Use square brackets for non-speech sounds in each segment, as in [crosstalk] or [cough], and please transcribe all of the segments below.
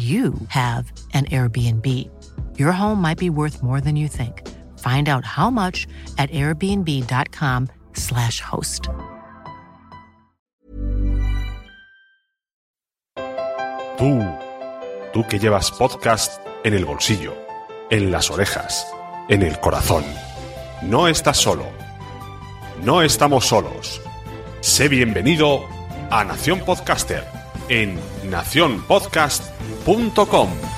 you have an Airbnb. Your home might be worth more than you think. Find out how much at airbnb.com/slash host. Tú, tú que llevas podcast en el bolsillo, en las orejas, en el corazón. No estás solo. No estamos solos. Sé bienvenido a Nación Podcaster en nacionpodcast.com.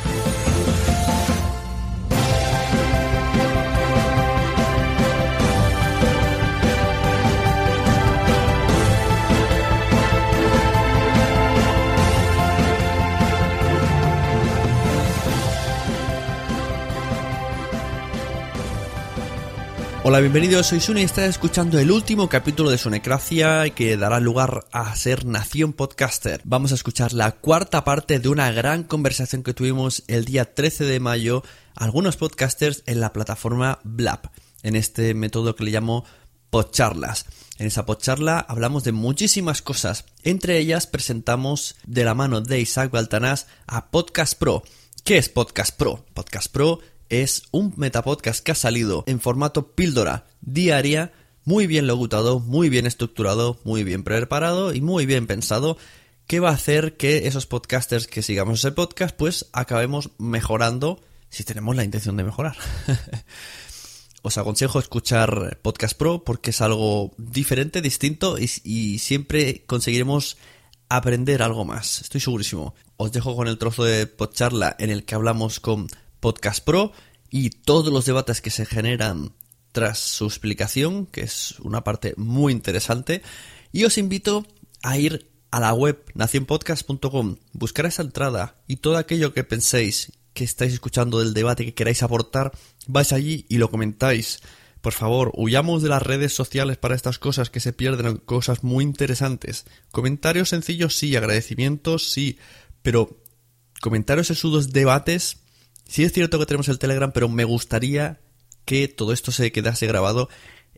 Hola, bienvenidos, soy Sune y estás escuchando el último capítulo de Sonecracia que dará lugar a ser Nación Podcaster. Vamos a escuchar la cuarta parte de una gran conversación que tuvimos el día 13 de mayo algunos podcasters en la plataforma Blab, en este método que le llamo podcharlas. En esa podcharla hablamos de muchísimas cosas, entre ellas presentamos de la mano de Isaac Baltanás a Podcast Pro. ¿Qué es Podcast Pro? Podcast Pro es un metapodcast que ha salido en formato píldora diaria, muy bien logutado, muy bien estructurado, muy bien preparado y muy bien pensado, que va a hacer que esos podcasters que sigamos ese podcast, pues acabemos mejorando si tenemos la intención de mejorar. [laughs] Os aconsejo escuchar Podcast Pro porque es algo diferente, distinto y, y siempre conseguiremos aprender algo más. Estoy segurísimo. Os dejo con el trozo de podcharla en el que hablamos con Podcast Pro y todos los debates que se generan tras su explicación, que es una parte muy interesante. Y os invito a ir a la web nacionpodcast.com, buscar esa entrada y todo aquello que penséis que estáis escuchando del debate que queráis aportar, vais allí y lo comentáis. Por favor, huyamos de las redes sociales para estas cosas que se pierden cosas muy interesantes. Comentarios sencillos sí, agradecimientos sí, pero comentarios sesudos, debates Sí es cierto que tenemos el Telegram, pero me gustaría que todo esto se quedase grabado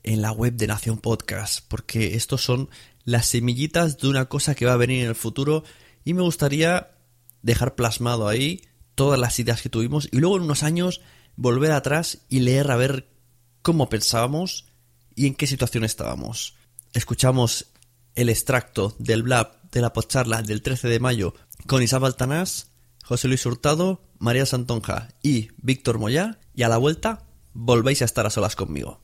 en la web de Nación Podcast, porque estos son las semillitas de una cosa que va a venir en el futuro y me gustaría dejar plasmado ahí todas las ideas que tuvimos y luego en unos años volver atrás y leer a ver cómo pensábamos y en qué situación estábamos. Escuchamos el extracto del blab de la podcharla del 13 de mayo con Isabel Tanás José Luis Hurtado, María Santonja y Víctor Moyá, y a la vuelta volvéis a estar a solas conmigo.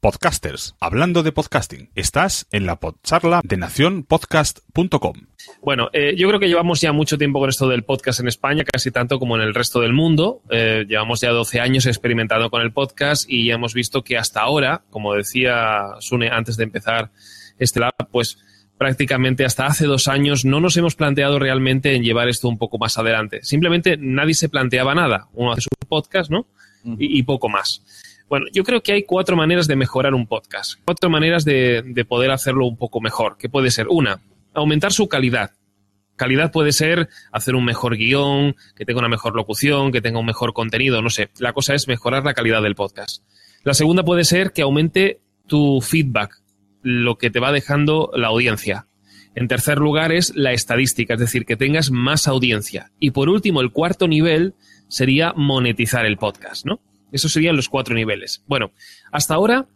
Podcasters, hablando de podcasting. Estás en la podcharla de nacionpodcast.com. Bueno, eh, yo creo que llevamos ya mucho tiempo con esto del podcast en España, casi tanto como en el resto del mundo. Eh, llevamos ya 12 años experimentando con el podcast y ya hemos visto que hasta ahora, como decía Sune antes de empezar este lab, pues prácticamente hasta hace dos años no nos hemos planteado realmente en llevar esto un poco más adelante. Simplemente nadie se planteaba nada. Uno hace su podcast, ¿no? Y, y poco más. Bueno, yo creo que hay cuatro maneras de mejorar un podcast, cuatro maneras de, de, poder hacerlo un poco mejor, que puede ser una, aumentar su calidad. Calidad puede ser hacer un mejor guion, que tenga una mejor locución, que tenga un mejor contenido, no sé. La cosa es mejorar la calidad del podcast. La segunda puede ser que aumente tu feedback, lo que te va dejando la audiencia. En tercer lugar es la estadística, es decir, que tengas más audiencia. Y por último, el cuarto nivel sería monetizar el podcast, ¿no? Esos serían los cuatro niveles. Bueno, hasta ahora,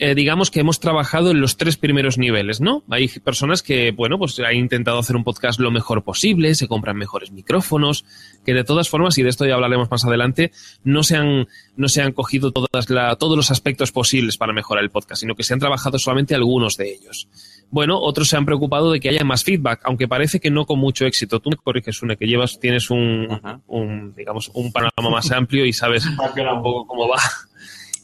eh, digamos que hemos trabajado en los tres primeros niveles, ¿no? Hay personas que, bueno, pues han intentado hacer un podcast lo mejor posible, se compran mejores micrófonos, que de todas formas, y de esto ya hablaremos más adelante, no se han, no se han cogido todas la, todos los aspectos posibles para mejorar el podcast, sino que se han trabajado solamente algunos de ellos. Bueno, otros se han preocupado de que haya más feedback, aunque parece que no con mucho éxito. Tú me corriges, Une, que llevas, tienes un, un digamos, un panorama más amplio y sabes [laughs] un poco cómo va.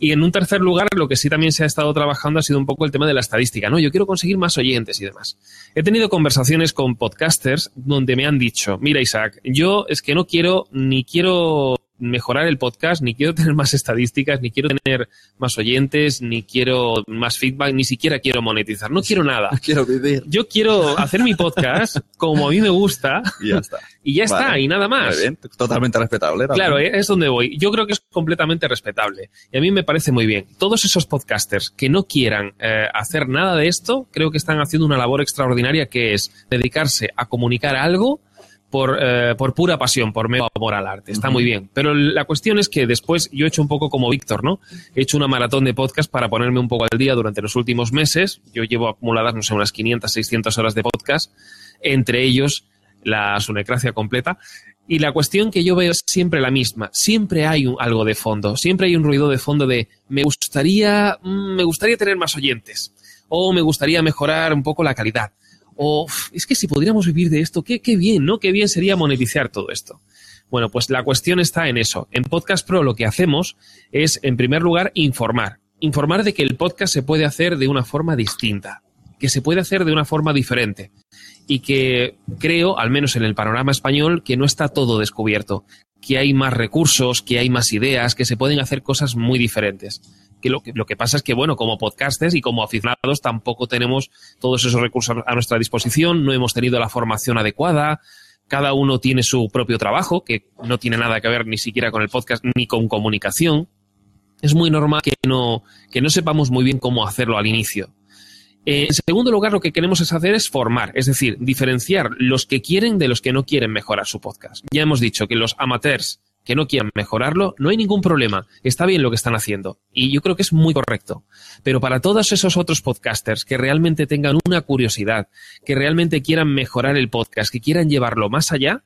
Y en un tercer lugar, lo que sí también se ha estado trabajando ha sido un poco el tema de la estadística, ¿no? Yo quiero conseguir más oyentes y demás. He tenido conversaciones con podcasters donde me han dicho, mira Isaac, yo es que no quiero ni quiero mejorar el podcast, ni quiero [laughs] tener más estadísticas, ni quiero tener más oyentes, ni quiero más feedback, ni siquiera quiero monetizar, no quiero nada. [laughs] Quiero vivir. Yo quiero hacer mi podcast como a mí me gusta. Y ya está. [laughs] Y ya está, y nada más. Muy bien, totalmente respetable. también. Claro, es donde voy. Yo creo que es completamente respetable. Y a mí me parece muy bien. Todos esos podcasters que no quieran eh, hacer nada de esto, creo que están haciendo una labor extraordinaria que es dedicarse a comunicar algo por, eh, por pura pasión, por mero amor al arte. Está muy bien. Pero la cuestión es que después yo he hecho un poco como Víctor, ¿no? He hecho una maratón de podcast para ponerme un poco al día durante los últimos meses. Yo llevo acumuladas, no sé, unas 500, 600 horas de podcast, entre ellos la sunecracia completa. Y la cuestión que yo veo es siempre la misma. Siempre hay un, algo de fondo. Siempre hay un ruido de fondo de me gustaría, mm, me gustaría tener más oyentes. O me gustaría mejorar un poco la calidad o es que si podríamos vivir de esto, qué, qué bien, ¿no? Qué bien sería monetizar todo esto. Bueno, pues la cuestión está en eso. En Podcast Pro lo que hacemos es, en primer lugar, informar. Informar de que el podcast se puede hacer de una forma distinta, que se puede hacer de una forma diferente y que creo, al menos en el panorama español, que no está todo descubierto, que hay más recursos, que hay más ideas, que se pueden hacer cosas muy diferentes que lo, que pasa es que, bueno, como podcasters y como aficionados tampoco tenemos todos esos recursos a nuestra disposición, no hemos tenido la formación adecuada, cada uno tiene su propio trabajo, que no tiene nada que ver ni siquiera con el podcast ni con comunicación. Es muy normal que no, que no sepamos muy bien cómo hacerlo al inicio. Eh, en segundo lugar, lo que queremos es hacer es formar, es decir, diferenciar los que quieren de los que no quieren mejorar su podcast. Ya hemos dicho que los amateurs que no quieran mejorarlo, no hay ningún problema. Está bien lo que están haciendo. Y yo creo que es muy correcto. Pero para todos esos otros podcasters que realmente tengan una curiosidad, que realmente quieran mejorar el podcast, que quieran llevarlo más allá,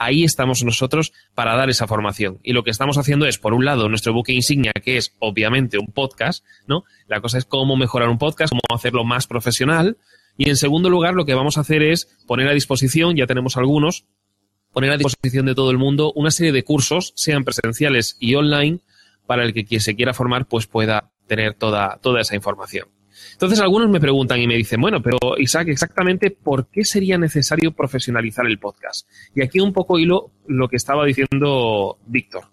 ahí estamos nosotros para dar esa formación. Y lo que estamos haciendo es, por un lado, nuestro buque insignia, que es obviamente un podcast, ¿no? La cosa es cómo mejorar un podcast, cómo hacerlo más profesional. Y en segundo lugar, lo que vamos a hacer es poner a disposición, ya tenemos algunos, poner a disposición de todo el mundo una serie de cursos, sean presenciales y online, para el que quien se quiera formar pues pueda tener toda, toda esa información. Entonces algunos me preguntan y me dicen, bueno, pero Isaac, exactamente por qué sería necesario profesionalizar el podcast. Y aquí un poco hilo lo que estaba diciendo Víctor.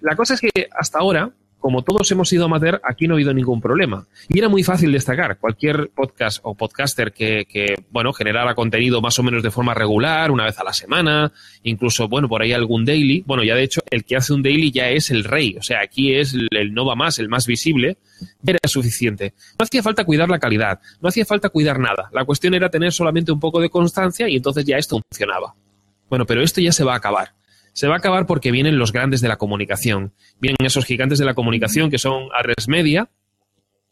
La cosa es que hasta ahora, como todos hemos sido amateur, aquí no ha habido ningún problema. Y era muy fácil destacar. Cualquier podcast o podcaster que, bueno, generara contenido más o menos de forma regular, una vez a la semana, incluso, bueno, por ahí algún daily. Bueno, ya de hecho, el que hace un daily ya es el rey. O sea, aquí es el no va más, el más visible. Era suficiente. No hacía falta cuidar la calidad, no hacía falta cuidar nada. La cuestión era tener solamente un poco de constancia y entonces ya esto funcionaba. Bueno, pero esto ya se va a acabar se va a acabar porque vienen los grandes de la comunicación. Vienen esos gigantes de la comunicación que son A3 Media,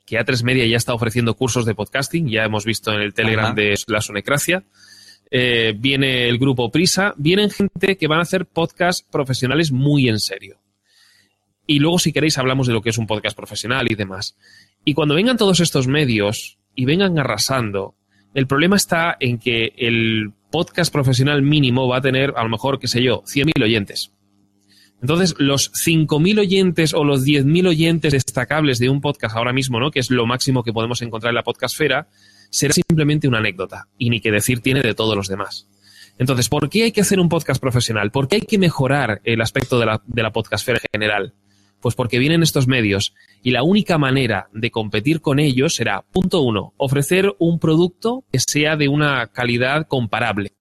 que A3 Media ya está ofreciendo cursos de podcasting, ya hemos visto en el Telegram Ajá. de la Sonecracia. eh, viene el grupo Prisa, vienen gente que van a hacer podcasts profesionales muy en serio. Y luego, si queréis, hablamos de lo que es un podcast profesional y demás. Y cuando vengan todos estos medios y vengan arrasando, el problema está en que el podcast profesional mínimo va a tener, a lo mejor, qué sé yo, 100.000 oyentes. Entonces, los 5.000 oyentes o los 10.000 oyentes destacables de un podcast ahora mismo, ¿no? que es lo máximo que podemos encontrar en la podcastfera, será simplemente una anécdota. Y ni que decir tiene de todos los demás. Entonces, ¿por qué hay que hacer un podcast profesional? ¿Por qué hay que mejorar el aspecto de la, de la podcastfera en general? Pues porque vienen estos medios y la única manera de competir con ellos será, punto uno, ofrecer un producto que sea de una calidad comparable.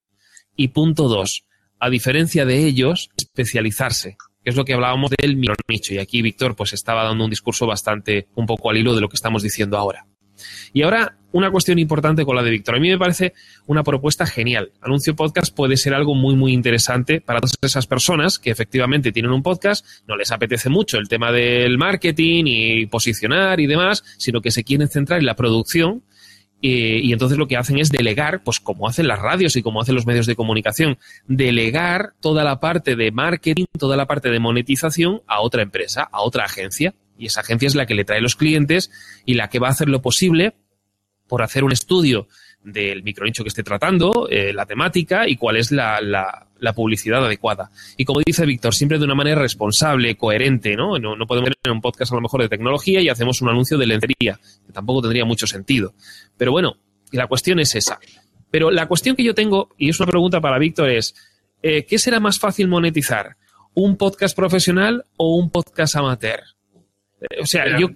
Y punto dos, a diferencia de ellos, especializarse que es lo que hablábamos del nicho. Y aquí Víctor pues estaba dando un discurso bastante un poco al hilo de lo que estamos diciendo ahora. Y ahora, una cuestión importante con la de Víctor. A mí me parece una propuesta genial. Anuncio Podcast puede ser algo muy, muy interesante para todas esas personas que efectivamente tienen un podcast, no les apetece mucho el tema del marketing y posicionar y demás, sino que se quieren centrar en la producción eh, y entonces lo que hacen es delegar, pues como hacen las radios y como hacen los medios de comunicación, delegar toda la parte de marketing, toda la parte de monetización a otra empresa, a otra agencia. Y esa agencia es la que le trae los clientes y la que va a hacer lo posible por hacer un estudio del micronicho que esté tratando, eh, la temática y cuál es la, la, publicidad adecuada. Y como dice Víctor, siempre de una manera responsable, coherente, ¿no? ¿no? No podemos tener un podcast a lo mejor de tecnología y hacemos un anuncio de lencería, que tampoco tendría mucho sentido. Pero bueno, la cuestión es esa. Pero la cuestión que yo tengo, y es una pregunta para Víctor, es, eh, ¿qué será más fácil monetizar? ¿Un podcast profesional o un podcast amateur? Eh, o sea, yo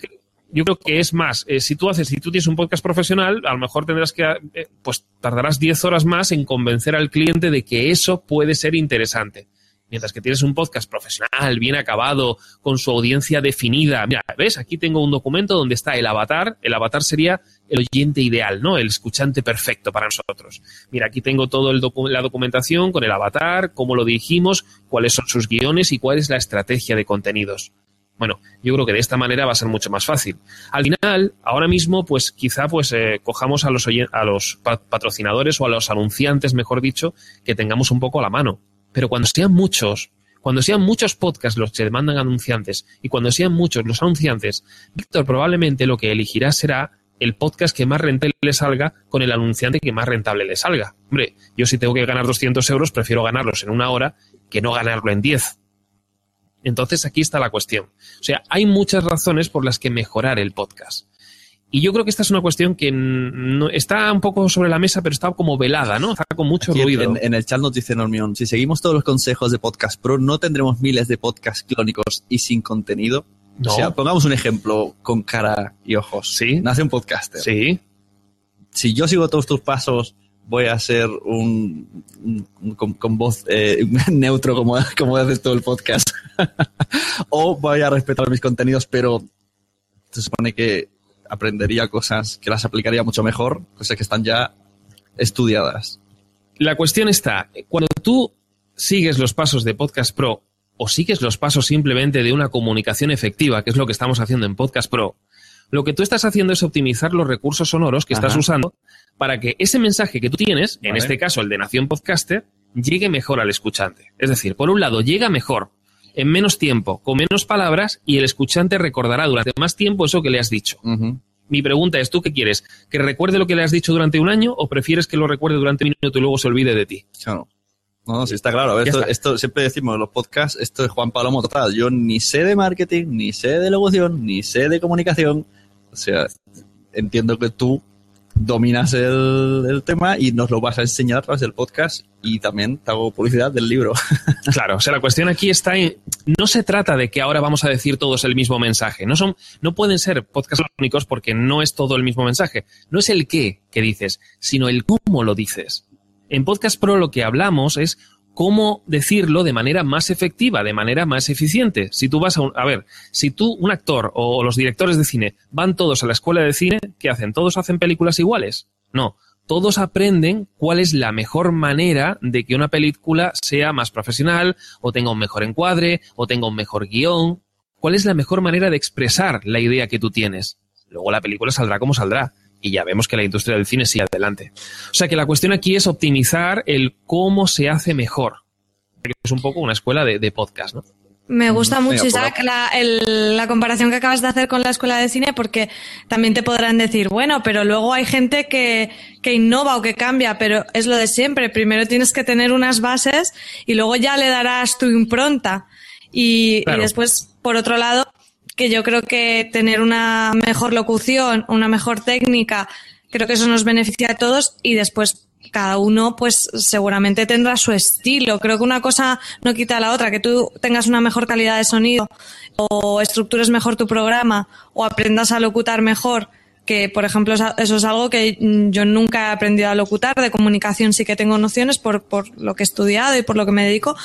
yo creo que es más, eh, si tú haces, si tú tienes un podcast profesional, a lo mejor tendrás que, eh, pues tardarás 10 horas más en convencer al cliente de que eso puede ser interesante. Mientras que tienes un podcast profesional, bien acabado, con su audiencia definida. Mira, ¿ves? Aquí tengo un documento donde está el avatar. El avatar sería el oyente ideal, ¿no? El escuchante perfecto para nosotros. Mira, aquí tengo toda la documentación con el avatar, cómo lo dirigimos, cuáles son sus guiones y cuál es la estrategia de contenidos. Bueno, yo creo que de esta manera va a ser mucho más fácil. Al final, ahora mismo, pues quizá pues eh, cojamos a los, a los patrocinadores o a los anunciantes, mejor dicho, que tengamos un poco a la mano. Pero cuando sean muchos, cuando sean muchos podcasts los que demandan anunciantes y cuando sean muchos los anunciantes, Víctor probablemente lo que elegirá será el podcast que más rentable le salga con el anunciante que más rentable le salga. Hombre, yo si tengo que ganar 200 euros, prefiero ganarlos en una hora que no ganarlo en 10 entonces aquí está la cuestión. O sea, hay muchas razones por las que mejorar el podcast. Y yo creo que esta es una cuestión que no, está un poco sobre la mesa, pero está como velada, ¿no? Está con mucho ruido. En, el chat nos dice Normión, si seguimos todos los consejos de Podcast Pro, ¿no tendremos miles de podcasts clónicos y sin contenido? O sea, pongamos un ejemplo con cara y ojos. Sí. Nace un podcaster. Sí. Si yo sigo todos tus pasos voy a ser un, con, voz eh, [laughs] neutro como, como haces todo el podcast. [laughs] o voy a respetar mis contenidos, pero se supone que aprendería cosas que las aplicaría mucho mejor, cosas que están ya estudiadas. La cuestión está, cuando tú sigues los pasos de Podcast Pro o sigues los pasos simplemente de una comunicación efectiva, que es lo que estamos haciendo en Podcast Pro, lo que tú estás haciendo es optimizar los recursos sonoros que estás usando para que ese mensaje que tú tienes, en este caso el de Nación Podcaster, llegue mejor al escuchante. Es decir, por un lado, llega mejor, en menos tiempo, con menos palabras, y el escuchante recordará durante más tiempo eso que le has dicho. Mi pregunta es, ¿tú qué quieres? ¿Que recuerde lo que le has dicho durante un año o prefieres que lo recuerde durante un minuto y luego se olvide de ti? Claro. No, no, sí está claro. esto, esto, siempre decimos en los podcasts, esto es Juan Palomo total. Yo ni sé de marketing, ni sé de locución, ni sé de comunicación. O sea, entiendo que tú dominas el, tema y nos lo vas a enseñar a través del podcast y también te hago publicidad del libro. [laughs] Claro, o sea, la cuestión aquí está en, no se trata de que ahora vamos a decir todos el mismo mensaje, no son, no pueden ser podcasts únicos porque no es todo el mismo mensaje, no es el qué que dices, sino el cómo lo dices. En Podcast Pro lo que hablamos es cómo decirlo de manera más efectiva, de manera más eficiente. Si tú vas a, un, a ver, si tú, un actor o los directores de cine van todos a la escuela de cine, ¿qué hacen? ¿Todos hacen películas iguales? No. Todos aprenden cuál es la mejor manera de que una película sea más profesional, o tenga un mejor encuadre, o tenga un mejor guion. ¿Cuál es la mejor manera de expresar la idea que tú tienes? Luego la película saldrá como saldrá y ya vemos que la industria del cine sigue adelante. O sea que la cuestión aquí es optimizar el cómo se hace mejor. Es un poco una escuela de, de podcast, ¿no? Me gusta mucho, Isaac, la, el, la, comparación que acabas de hacer con la escuela de cine, porque también te podrán decir, bueno, pero luego hay gente que, que innova o que cambia, pero es lo de siempre. Primero tienes que tener unas bases y luego ya le darás tu impronta. Y, claro. y después, por otro lado, que yo creo que tener una mejor locución, una mejor técnica, creo que eso nos beneficia a todos y después cada uno pues seguramente tendrá su estilo. Creo que una cosa no quita a la otra, que tú tengas una mejor calidad de sonido o estructures mejor tu programa o aprendas a locutar mejor que por ejemplo eso es algo que yo nunca he aprendido a locutar, de comunicación sí que tengo nociones por, por lo que he estudiado y por lo que me dedico,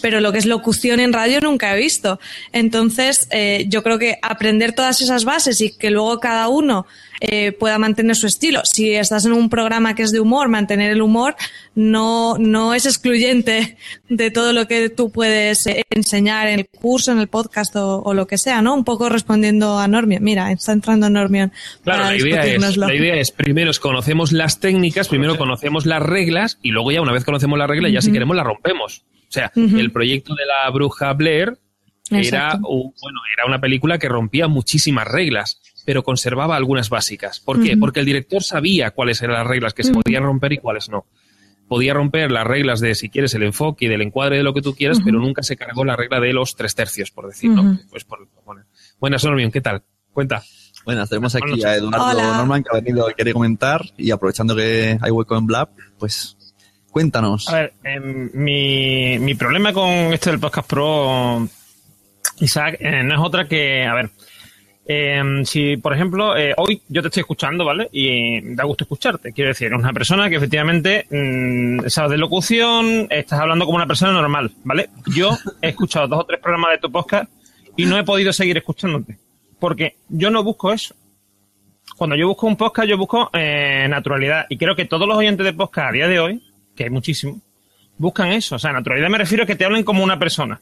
pero lo que es locución en radio nunca he visto. Entonces, eh, yo creo que aprender todas esas bases y que luego cada uno eh, pueda mantener su estilo. Si estás en un programa que es de humor, mantener el humor no, no es excluyente de todo lo que tú puedes eh, enseñar en el curso, en el podcast o, o, lo que sea, ¿no? Un poco respondiendo a Normion. Mira, está entrando Normion. Claro, la idea, es, la idea es, primero conocemos las técnicas, primero conocemos las reglas y luego ya una vez conocemos las reglas, ya uh -huh. si queremos las rompemos. O sea, uh -huh. el proyecto de la bruja Blair era, bueno, era una película que rompía muchísimas reglas pero conservaba algunas básicas. ¿Por qué? Uh -huh. Porque el director sabía cuáles eran las reglas que se uh -huh. podían romper y cuáles no. Podía romper las reglas de, si quieres, el enfoque y del encuadre de lo que tú quieras, uh -huh. pero nunca se cargó la regla de los tres tercios, por decirlo. Pues por, por Buenas, Normion, ¿qué tal? Cuenta. Buenas, tenemos aquí a Eduardo Hola. Norman, que ha venido y quiere comentar, y aprovechando que hay hueco en Blab, pues cuéntanos. A ver, eh, mi, mi problema con esto del Podcast Pro, Isaac, eh, no es otra que, a ver, eh, si, por ejemplo, eh, hoy yo te estoy escuchando, ¿vale? Y da gusto escucharte. Quiero decir, una persona que efectivamente mmm, sabes de locución, estás hablando como una persona normal, ¿vale? Yo he escuchado dos o tres programas de tu podcast y no he podido seguir escuchándote. Porque yo no busco eso. Cuando yo busco un podcast, yo busco eh, naturalidad. Y creo que todos los oyentes de podcast a día de hoy, que hay muchísimos, buscan eso. O sea, naturalidad me refiero a que te hablen como una persona.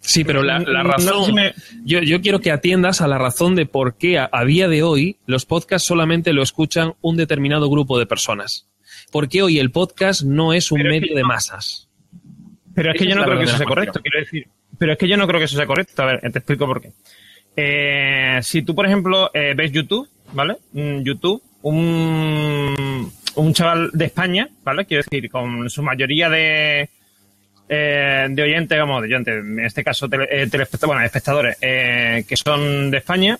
Sí, pero la, la razón. No sé si me... yo, yo, quiero que atiendas a la razón de por qué a, a, día de hoy los podcasts solamente lo escuchan un determinado grupo de personas. Porque hoy el podcast no es un pero medio es que de masas. Pero es que Esa yo no creo que eso sea correcto, quiero decir. Pero es que yo no creo que eso sea correcto. A ver, te explico por qué. Eh, si tú, por ejemplo, eh, ves YouTube, ¿vale? YouTube, un, un chaval de España, ¿vale? Quiero decir, con su mayoría de, eh, de oyentes, vamos, de oyentes, en este caso tele, eh, bueno, espectadores, eh, que son de España,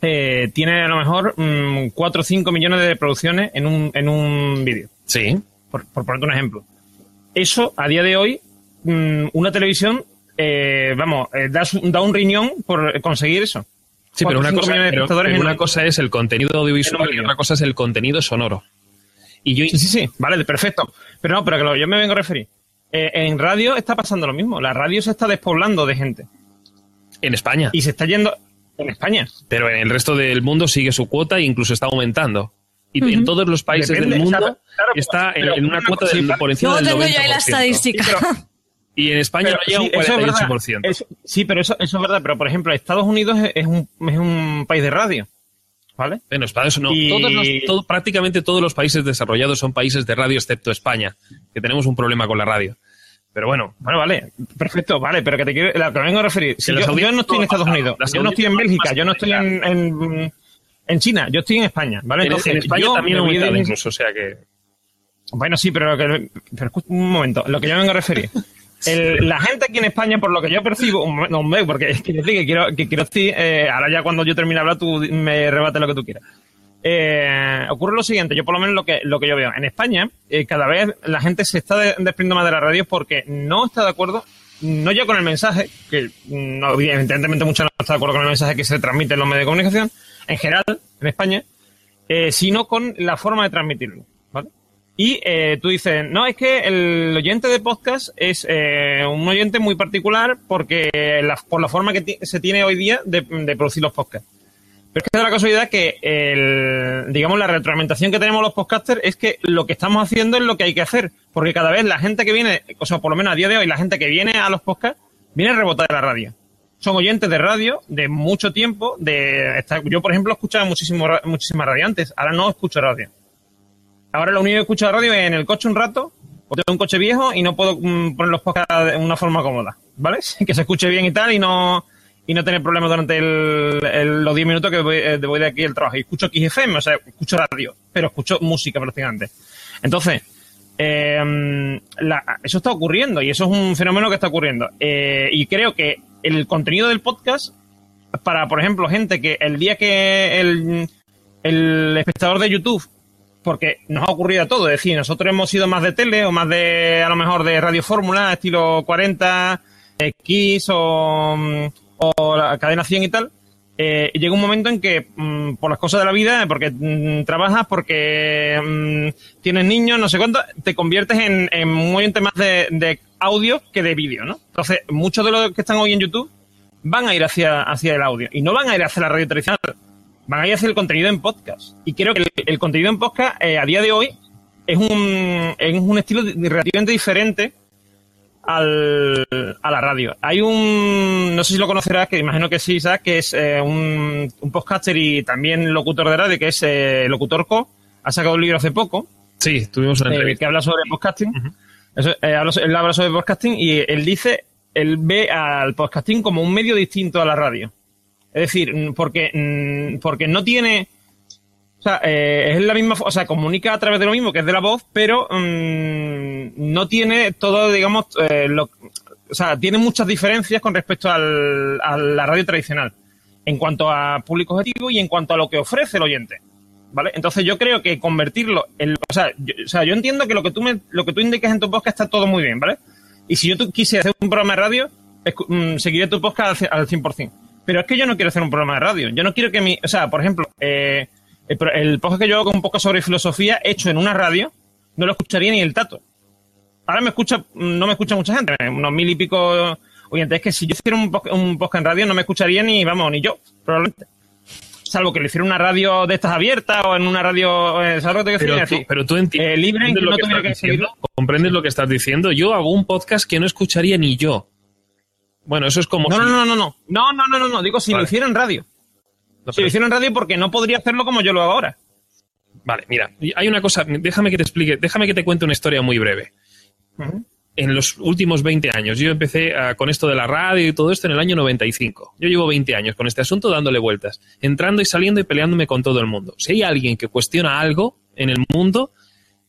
tiene a lo mejor mmm, 4 o 5 millones de reproducciones en un, en un vídeo. Sí. Por, por ponerte un ejemplo. Eso, a día de hoy, mmm, una televisión, vamos, da, da, un riñón por conseguir eso. Sí, pero una, cosa, pero, pero una cosa es el contenido audiovisual y otra cosa es el contenido sonoro. Y yo... Sí, sí, sí, vale, perfecto. Pero no, pero que lo, yo me vengo a referir eh, en radio está pasando lo mismo. La radio se está despoblando de gente. En España. Y se está yendo en España. Pero en el resto del mundo sigue su cuota e incluso está aumentando. Y uh -huh. en todos los países Depende, del mundo claro, está en, en, una cuota de, por encima del 90%. tengo yo ahí la estadística. Pero, y en España pero, no llega sí, un 48%. Eso, sí, pero eso, eso es verdad. Pero, por ejemplo, Estados Unidos es un, es un país de radio. ¿Vale? Bueno, Estados no. Y... Todos los, todo, prácticamente todos los países desarrollados son países de radio, excepto España, que tenemos un problema con la radio. Pero bueno. Bueno, vale. Perfecto, vale. Pero que te quiero, la que me vengo a referir. Si yo, yo, no estoy en Estados Unidos, yo no estoy en Bélgica, yo no estoy en, en, en, China, yo estoy en España, ¿vale? Entonces, en España yo también de... incluso, o sea que. Bueno, sí, pero, que, pero un momento. Lo que yo me vengo a referir. El, la gente aquí en España, por lo que yo percibo, no, no porque es que, quiero, que quiero decir, eh, ahora ya cuando yo termine de hablar, tú me rebates lo que tú quieras. Eh, ocurre lo siguiente, yo por lo menos lo que, lo que yo veo. En España, eh, cada vez la gente se está desprendiendo más de la radio porque no está de acuerdo, no ya con el mensaje, que no, evidentemente muchos no están de acuerdo con el mensaje que se transmite en los medios de comunicación, en general, en España, eh, sino con la forma de transmitirlo. Y eh, tú dices, no, es que el oyente de podcast es eh, un oyente muy particular porque la, por la forma que se tiene hoy día de, producir los podcasts. Pero es que la casualidad que el, digamos, la retroalimentación que tenemos los podcasters es que lo que estamos haciendo es lo que hay que hacer. Porque cada vez la gente que viene, o sea, por lo menos a día de hoy, la gente que viene a los podcasts, viene a rebotar de la radio. son oyentes de radio de mucho tiempo. De yo, por ejemplo, escuchaba muchísimo, muchísimas radiantes. Ahora no escucho radio. Ahora lo único que escucho de radio es en el coche un rato, o tengo un coche viejo y no puedo mm, poner los podcasts de una forma cómoda, ¿vale? [laughs] que se escuche bien y tal y no y no tener problemas durante los 10 minutos que eh, voy, de aquí al trabajo. Y escucho XFM, o sea, escucho radio, pero escucho música prácticamente. Entonces, eh, eso está ocurriendo y eso es un fenómeno que está ocurriendo. Eh, y creo que el contenido del podcast, para, por ejemplo, gente que el día que el, el espectador de YouTube, porque nos ha ocurrido a todo, es decir, nosotros hemos sido más de tele o más de, a lo mejor, de radio fórmula, estilo 40, X o, o la cadena 100 y tal, eh, llega un momento en que mm, por las cosas de la vida, porque mm, trabajas, porque mm, tienes niños, no sé cuánto, te conviertes en, en muy más de, de, audio que de vídeo, ¿no? Entonces, muchos de los que están hoy en YouTube van a ir hacia, hacia el audio y no van a ir hacia la radio tradicional, van a ir hacia el contenido en podcast. Y creo que el, contenido en podcast eh, a día de hoy es un, es un estilo relativamente diferente al, a la radio. Hay un, no sé si lo conocerás, que imagino que sí, Isaac, que es eh, un, un, podcaster y también locutor de radio, que es eh, Locutor Co. Ha sacado un libro hace poco. Sí, tuvimos una eh, que habla sobre podcasting. él habla sobre podcasting y él dice, él ve al podcasting como un medio distinto a la radio. Es decir, porque, mm, porque no tiene o sea, eh, es la misma, o sea, comunica a través de lo mismo que es de la voz, pero mm, no tiene todo, digamos, eh, lo, o sea, tiene muchas diferencias con respecto al, a la radio tradicional en cuanto a público objetivo y en cuanto a lo que ofrece el oyente. ¿Vale? Entonces yo creo que convertirlo en, o sea, yo, o sea, yo entiendo que lo que tú me, lo que tú indicas en tu podcast está todo muy bien, ¿vale? Y si yo quisiera hacer un programa de radio, mm, seguiré tu podcast al, al 100%. Pero es que yo no quiero hacer un programa de radio. Yo no quiero que mi, o sea, por ejemplo, eh, el, podcast que yo hago un poco sobre filosofía, hecho en una radio, no lo escucharía ni el tato. Ahora me escucha, no me escucha mucha gente, unos mil y pico oyentes. Es que si yo hiciera un, un podcast en radio, no me escucharía ni, vamos, ni yo, probablemente. Salvo que le hiciera una radio de estas abiertas o en una radio. Eh, ¿Sabes lo que pero, tú, pero tú entiendes. Eh, libre que no tuviera que seguirlo. ¿Comprendes lo que estás diciendo? Yo hago un podcast que no escucharía ni yo. Bueno, eso es como. No, no, no, no, no. No, no, no, no, no. Digo, si lo hiciera en radio. No, lo hicieron en radio porque no podría hacerlo como yo lo hago ahora. Vale, mira, hay una cosa, déjame que te explique, déjame que te cuente una historia muy breve. En los últimos 20 años, yo empecé ah, con esto de la radio y todo esto en el año 95. Yo llevo 20 años con este asunto dándole vueltas, entrando y saliendo y peleándome con todo el mundo. Si hay alguien que cuestiona algo en el mundo,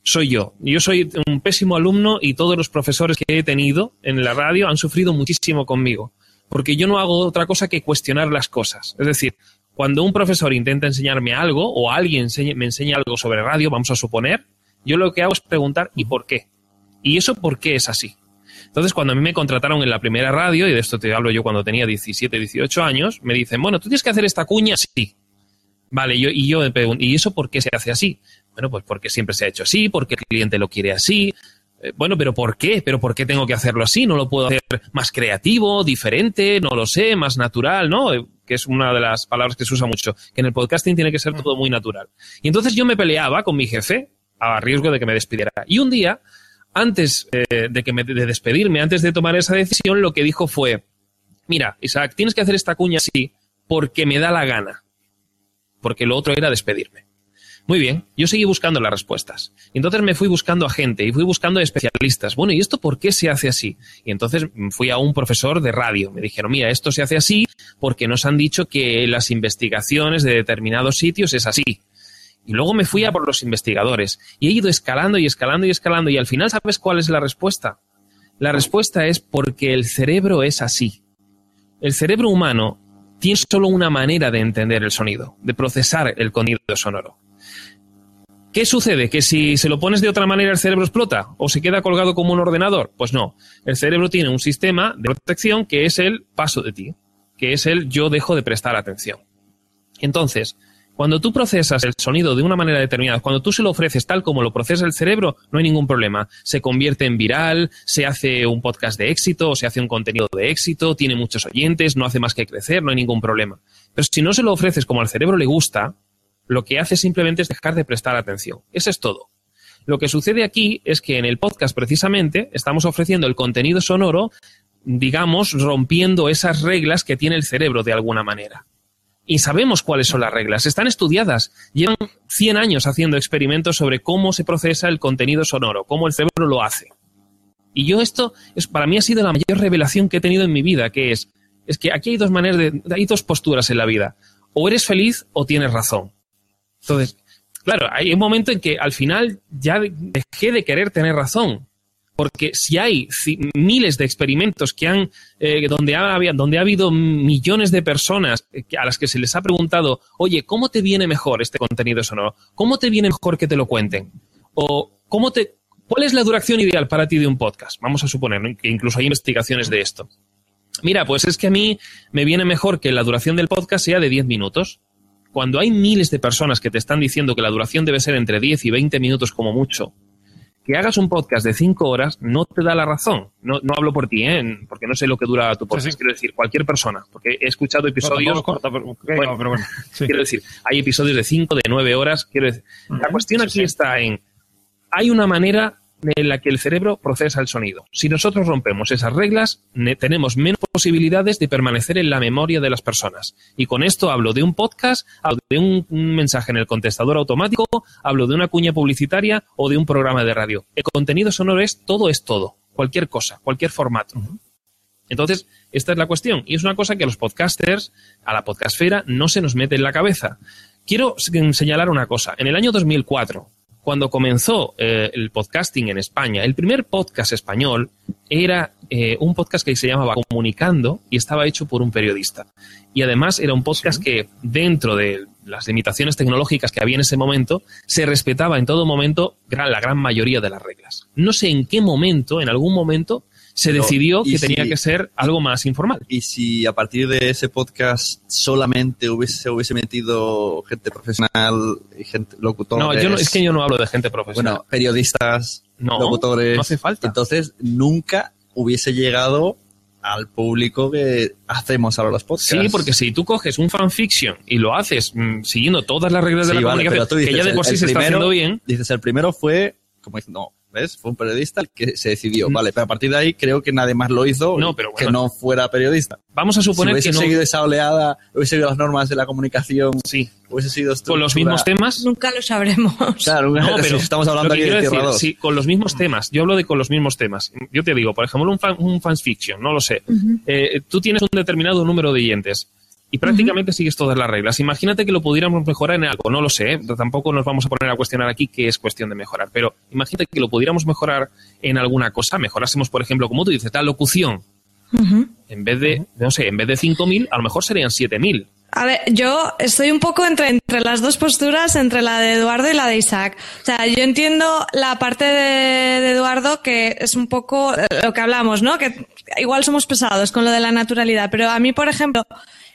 soy yo. Yo soy un pésimo alumno y todos los profesores que he tenido en la radio han sufrido muchísimo conmigo, porque yo no hago otra cosa que cuestionar las cosas. Es decir, cuando un profesor intenta enseñarme algo o alguien me enseña algo sobre radio, vamos a suponer, yo lo que hago es preguntar ¿y por qué? ¿Y eso por qué es así? Entonces, cuando a mí me contrataron en la primera radio, y de esto te hablo yo cuando tenía 17, 18 años, me dicen, bueno, tú tienes que hacer esta cuña, sí. Vale, yo, y yo me pregunto, ¿y eso por qué se hace así? Bueno, pues porque siempre se ha hecho así, porque el cliente lo quiere así. Eh, bueno, pero ¿por qué? ¿Pero por qué tengo que hacerlo así? ¿No lo puedo hacer más creativo, diferente, no lo sé, más natural, no? que es una de las palabras que se usa mucho, que en el podcasting tiene que ser todo muy natural. Y entonces yo me peleaba con mi jefe a riesgo de que me despidiera. Y un día, antes eh, de, que me, de despedirme, antes de tomar esa decisión, lo que dijo fue, mira, Isaac, tienes que hacer esta cuña así porque me da la gana. Porque lo otro era despedirme. Muy bien, yo seguí buscando las respuestas. Y entonces me fui buscando a gente y fui buscando especialistas. Bueno, ¿y esto por qué se hace así? Y entonces fui a un profesor de radio. Me dijeron, mira, esto se hace así porque nos han dicho que las investigaciones de determinados sitios es así. Y luego me fui a por los investigadores. Y he ido escalando y escalando y escalando. Y al final, ¿sabes cuál es la respuesta? La respuesta es porque el cerebro es así. El cerebro humano tiene solo una manera de entender el sonido, de procesar el contenido sonoro. ¿Qué sucede? ¿Que si se lo pones de otra manera el cerebro explota o se queda colgado como un ordenador? Pues no. El cerebro tiene un sistema de protección que es el paso de ti, que es el yo dejo de prestar atención. Entonces, cuando tú procesas el sonido de una manera determinada, cuando tú se lo ofreces tal como lo procesa el cerebro, no hay ningún problema. Se convierte en viral, se hace un podcast de éxito, o se hace un contenido de éxito, tiene muchos oyentes, no hace más que crecer, no hay ningún problema. Pero si no se lo ofreces como al cerebro le gusta, lo que hace simplemente es dejar de prestar atención. Eso es todo. Lo que sucede aquí es que en el podcast precisamente estamos ofreciendo el contenido sonoro digamos, rompiendo esas reglas que tiene el cerebro de alguna manera. Y sabemos cuáles son las reglas, están estudiadas. Llevan 100 años haciendo experimentos sobre cómo se procesa el contenido sonoro, cómo el cerebro lo hace. Y yo esto, es, para mí ha sido la mayor revelación que he tenido en mi vida, que es, es que aquí hay dos maneras de, hay dos posturas en la vida. O eres feliz o tienes razón. Entonces, claro, hay un momento en que al final ya dejé de querer tener razón. Porque si hay miles de experimentos que han, eh, donde, ha, donde ha habido millones de personas eh, a las que se les ha preguntado, oye, ¿cómo te viene mejor este contenido sonoro? ¿Cómo te viene mejor que te lo cuenten? O ¿cómo te, ¿cuál es la duración ideal para ti de un podcast? Vamos a suponer que incluso hay investigaciones de esto. Mira, pues es que a mí me viene mejor que la duración del podcast sea de 10 minutos. Cuando hay miles de personas que te están diciendo que la duración debe ser entre 10 y 20 minutos como mucho, que hagas un podcast de cinco horas no te da la razón. No, no hablo por ti, ¿eh? porque no sé lo que dura tu podcast. Quiero decir, cualquier persona, porque he escuchado episodios. Quiero decir, hay episodios de cinco, de nueve horas. Quiero decir, la cuestión aquí está en. Hay una manera en la que el cerebro procesa el sonido. Si nosotros rompemos esas reglas, tenemos menos posibilidades de permanecer en la memoria de las personas. Y con esto hablo de un podcast, hablo de un, mensaje en el contestador automático, hablo de una cuña publicitaria o de un programa de radio. El contenido sonoro es todo, es todo. Cualquier cosa, cualquier formato. Entonces, esta es la cuestión. Y es una cosa que a los podcasters, a la podcastfera, no se nos mete en la cabeza. Quiero señalar una cosa. En el año 2004, cuando comenzó eh, el podcasting en España, el primer podcast español era eh, un podcast que se llamaba Comunicando y estaba hecho por un periodista. Y además era un podcast que dentro de las limitaciones tecnológicas que había en ese momento, se respetaba en todo momento la gran mayoría de las reglas. No sé en qué momento, en algún momento, se decidió que tenía que ser algo más informal. Y si a partir de ese podcast solamente hubiese, se hubiese metido gente profesional y gente locutores. No, yo es que yo no hablo de gente profesional. Bueno, periodistas, locutores. No hace falta. Entonces nunca hubiese llegado al público que hacemos ahora los podcasts. Sí, porque si tú coges un fanfiction y lo haces mm, siguiendo todas las reglas de la comunicación, que ya de por sí se está haciendo bien. Dices, el primero fue, como no, fue un periodista el que se decidió. Mm. Vale, pero a partir de ahí creo que nadie más lo hizo que no fuera periodista. Vamos a suponer si que no. seguido esa oleada, hubiese seguido las normas de la comunicación. Sí. Hubiese sido Con los mismos temas. Nunca lo sabremos. Claro, no, [laughs] pero estamos hablando aquí de decir, Sí, con los mismos temas. Yo hablo de con los mismos temas. Yo te digo, por ejemplo, un, fan, un fanfiction, no lo sé. Eh, tú tienes un determinado número de oyentes y prácticamente sigues todas las reglas. Imagínate que lo pudiéramos mejorar en algo, no lo sé, ¿eh? tampoco nos vamos a poner a cuestionar aquí qué es cuestión de mejorar, pero imagínate que lo pudiéramos mejorar en alguna cosa, mejorásemos, por ejemplo, como tú dices, la locución. En vez de, no sé, en vez de 5.000, a lo mejor serían 7.000. A ver, yo estoy un poco entre, entre las dos posturas, entre la de Eduardo y la de Isaac. O sea, yo entiendo la parte de, de Eduardo que es un poco lo que hablamos, ¿no? Que igual somos pesados con lo de la naturalidad, pero a mí, por ejemplo,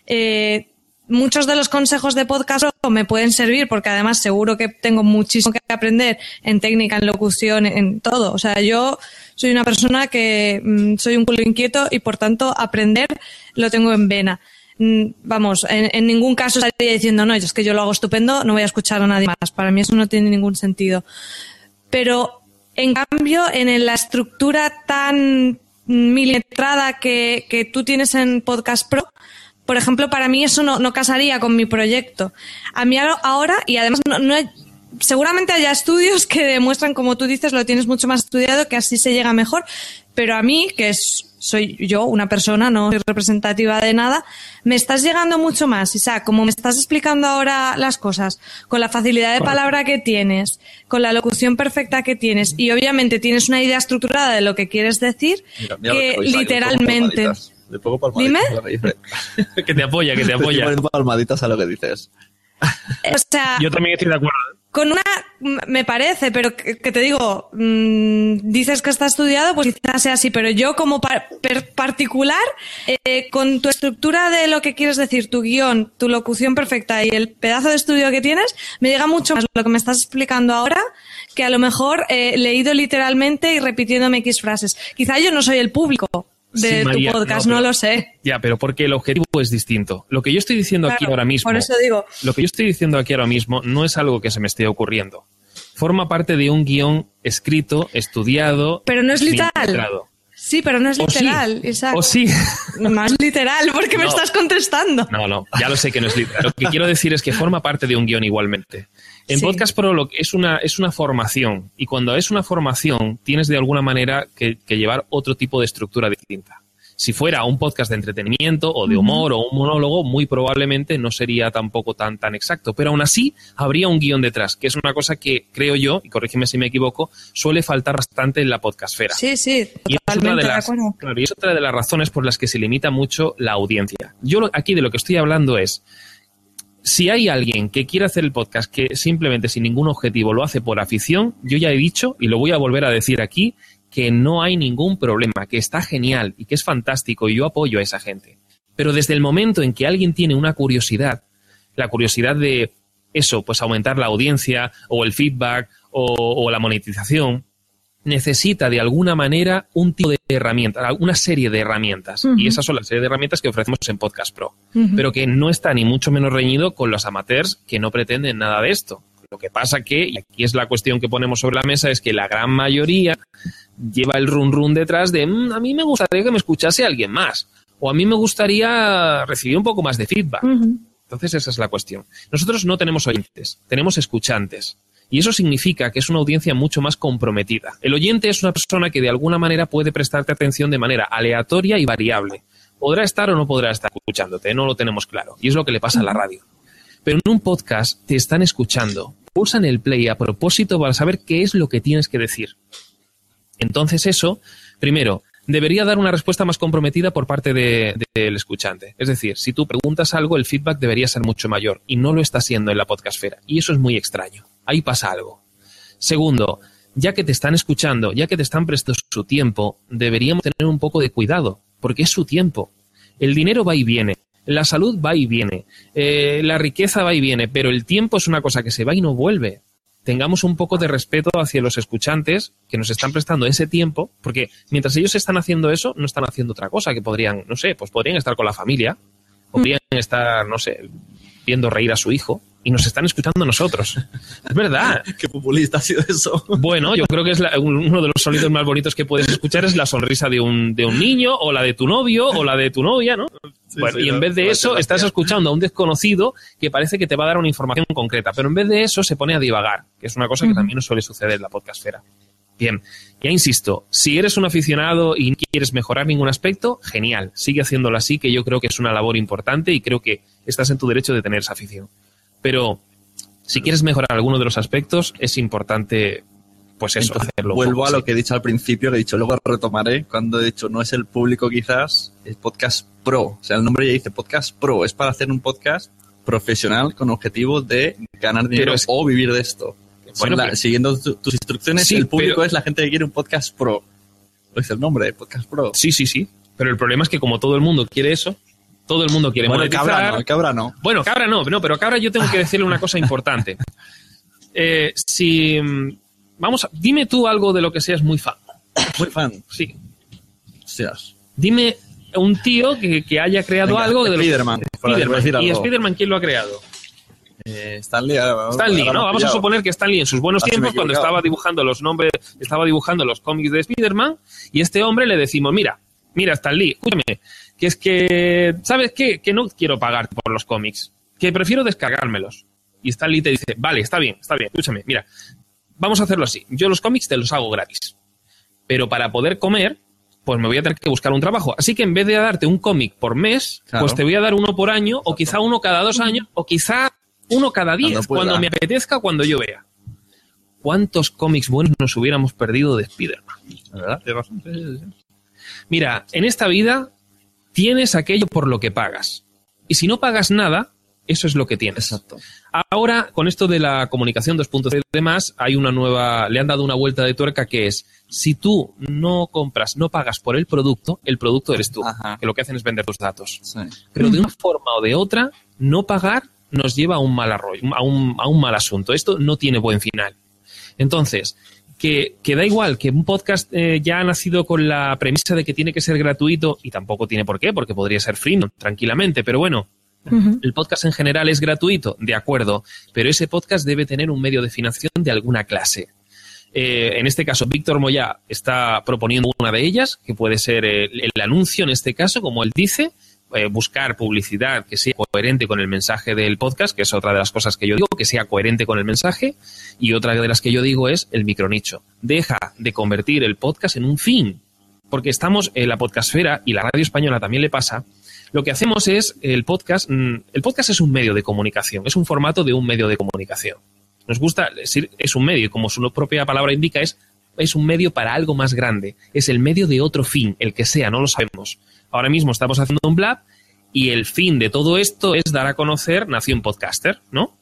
eh, muchos de los consejos de podcast me pueden servir porque además seguro que tengo muchísimo que aprender en técnica, en locución, en todo. O sea, yo soy una persona que mm, soy un culo inquieto y por tanto aprender lo tengo en vena. Mm, vamos, en, ningún caso estaría diciendo, no, es que yo lo hago estupendo, no voy a escuchar a nadie más. Para mí eso no tiene ningún sentido. Pero, en cambio, en la estructura tan milimetrada que, que tú tienes en Podcast Pro, por ejemplo, para mí eso no, no casaría con mi proyecto. A mí ahora, y además no, seguramente haya estudios [laughs] que demuestran, como tú dices, lo tienes mucho más estudiado, que así se llega mejor, pero a mí, que es, soy yo una persona, no soy representativa de nada, me estás llegando mucho más, Isaac, como me estás explicando ahora las cosas, con la facilidad de palabra que tienes, con la locución perfecta que tienes, y obviamente tienes una idea estructurada de lo que quieres decir, que literalmente... Le pongo palmaditas a lo que [laughs] que te apoya, que te [laughs] apoya. Le pongo palmaditas a lo que dices. O sea, Yo también estoy de acuerdo. Con una, me parece, pero que, te digo, mmm, dices que está estudiado, pues quizás sea así, pero yo como par, particular, eh, con tu estructura de lo que quieres decir, tu guion, tu locución perfecta y el pedazo de estudio que tienes, me llega mucho más lo que me estás explicando ahora que a lo mejor eh, leído literalmente y repitiéndome X frases. Quizá yo no soy el público, de tu podcast, no, lo sé. Ya, pero porque el objetivo es distinto. Lo que yo estoy diciendo aquí ahora mismo. Por eso digo. Lo que yo estoy diciendo aquí ahora mismo no es algo que se me esté ocurriendo. Forma parte de un guion escrito, estudiado. Pero no es literal. Sí, pero no es literal, O sí. [laughs] No es literal, porque me estás contestando. No, no, ya lo sé que no es literal. Lo que quiero decir es que forma parte de un guion igualmente. En Podcast Pro lo es una, es una formación y cuando es una formación tienes de alguna manera que llevar otro tipo de estructura distinta. Si fuera un podcast de entretenimiento o de humor o un monólogo, muy probablemente no sería tampoco tan, tan exacto. Pero aún así, habría un guion detrás, que es una cosa que creo yo, y corrígeme si me equivoco, suele faltar bastante en la podcastfera. Sí, sí, y es, una de las, y es otra de las razones por las que se limita mucho la audiencia. Yo aquí de lo que estoy hablando es si hay alguien que quiere hacer el podcast que simplemente sin ningún objetivo lo hace por afición, yo ya he dicho y lo voy a volver a decir aquí, que no hay ningún problema, que está genial y que es fantástico y yo apoyo a esa gente. Pero desde el momento en que alguien tiene una curiosidad, la curiosidad de eso, pues aumentar la audiencia o el feedback o, la monetización, necesita de alguna manera un tipo de herramienta, una serie de herramientas. Y esas son las serie de herramientas que ofrecemos en Podcast Pro. Pero que no está ni mucho menos reñido con los amateurs que no pretenden nada de esto. Lo que pasa que, y aquí es la cuestión que ponemos sobre la mesa, es que la gran mayoría lleva el run run detrás de mm, a mí me gustaría que me escuchase alguien más o a mí me gustaría recibir un poco más de feedback. Entonces esa es la cuestión. Nosotros no tenemos oyentes, tenemos escuchantes. Y eso significa que es una audiencia mucho más comprometida. El oyente es una persona que de alguna manera puede prestarte atención de manera aleatoria y variable. Podrá estar o no podrá estar escuchándote, no lo tenemos claro. Y es lo que le pasa a la radio. Pero en un podcast te están escuchando, pulsan el play a propósito para saber qué es lo que tienes que decir. Entonces eso, primero, debería dar una respuesta más comprometida por parte del escuchante. Es decir, si tú preguntas algo, el feedback debería ser mucho mayor y no lo está siendo en la podcastfera. Y eso es muy extraño. Ahí pasa algo. Segundo, ya que te están escuchando, ya que te están prestando su tiempo, deberíamos tener un poco de cuidado, porque es su tiempo. El dinero va y viene, la salud va y viene, eh, la riqueza va y viene, pero el tiempo es una cosa que se va y no vuelve tengamos un poco de respeto hacia los escuchantes que nos están prestando ese tiempo, porque mientras ellos están haciendo eso, no están haciendo otra cosa, que podrían, no sé, pues podrían estar con la familia, podrían estar, no sé, viendo reír a su hijo, y nos están escuchando nosotros. Es verdad. [laughs] Qué populista ha sido eso. Bueno, yo creo que es uno de los sonidos más bonitos que puedes escuchar es la sonrisa de un, de un niño o la de tu novio o la de tu novia, ¿no? Bueno, y en vez de eso estás escuchando a un desconocido que parece que te va a dar una información concreta, pero en vez de eso se pone a divagar, que es una cosa que también nos suele suceder en la podcastfera. Bien, ya insisto, si eres un aficionado y no quieres mejorar ningún aspecto, genial, sigue haciéndolo así, que yo creo que es una labor importante y creo que estás en tu derecho de tener esa afición. Pero si quieres mejorar alguno de los aspectos, es importante, pues eso, hacerlo. Vuelvo a lo que he dicho al principio, que he dicho, luego retomaré, cuando he dicho no es el público quizás, es podcast pro. O sea, el nombre ya dice podcast pro, es para hacer un podcast profesional con objetivos de ganar dinero o vivir de esto. Bueno, siguiendo tus instrucciones, el público es la gente que quiere un podcast pro. Es el nombre, podcast pro. Sí, sí, sí. Pero el problema es que como todo el mundo quiere eso, todo el mundo quiere bueno, monetizar. Cabra no, cabra no. Bueno, cabra no, no, pero cabra yo tengo que decirle una cosa importante. [laughs] Eh, si vamos, a, dime tú algo de lo que seas muy fan. Muy fan. Sí. Seas. Dime un tío que, que haya creado algo de Spiderman. Spiderman. ¿Y Spiderman quién lo ha creado? Eh, Stanley, Stanley ¿no? Vamos a suponer que Stanley en sus buenos tiempos, cuando estaba dibujando los nombres, estaba dibujando los cómics de Spiderman, y este hombre le decimos, mira, mira, Stanley, escúchame, que es que, ¿sabes qué? Que no quiero pagar por los cómics, que prefiero descargármelos. Y Stanley te dice, vale, está bien, está bien, escúchame, mira, vamos a hacerlo así, yo los cómics te los hago gratis, pero para poder comer, pues me voy a tener que buscar un trabajo. Así que en vez de darte un cómic por mes, pues te voy a dar uno por año, o quizá uno cada dos años, o quizá uno cada diez, cuando, me apetezca, cuando yo vea. ¿Cuántos cómics buenos nos hubiéramos perdido de Spider-Man? ¿Verdad? Mira, en esta vida tienes aquello por lo que pagas. Y si no pagas nada, eso es lo que tienes. Exacto. Ahora, con esto de la comunicación 2.0 y demás, hay una nueva, le han dado una vuelta de tuerca que es, si tú no compras, no pagas por el producto, el producto eres tú, que lo que hacen es vender tus datos. Pero de una forma o de otra, no pagar nos lleva a un mal arroyo, a un, a un mal asunto. Esto no tiene buen final. Entonces, que, da igual, que un podcast eh, ya ha nacido con la premisa de que tiene que ser gratuito, y tampoco tiene por qué, porque podría ser free, tranquilamente, pero bueno, el podcast en general es gratuito, de acuerdo, pero ese podcast debe tener un medio de financiación de alguna clase. Eh, en este caso, Víctor Moya está proponiendo una de ellas, que puede ser el, anuncio, en este caso, como él dice, eh, buscar publicidad que sea coherente con el mensaje del podcast, que es otra de las cosas que yo digo, que sea coherente con el mensaje, y otra de las que yo digo es el micronicho. Deja de convertir el podcast en un fin, porque estamos en la podcastfera y la radio española también le pasa. Lo que hacemos es el podcast, mm, el podcast es un medio de comunicación, es un formato de un medio de comunicación. Nos gusta decir, es un medio, como su propia palabra indica, es, es un medio para algo más grande. Es el medio de otro fin, el que sea, no lo sabemos. Ahora mismo estamos haciendo un blab y el fin de todo esto es dar a conocer Nación Podcaster, ¿no?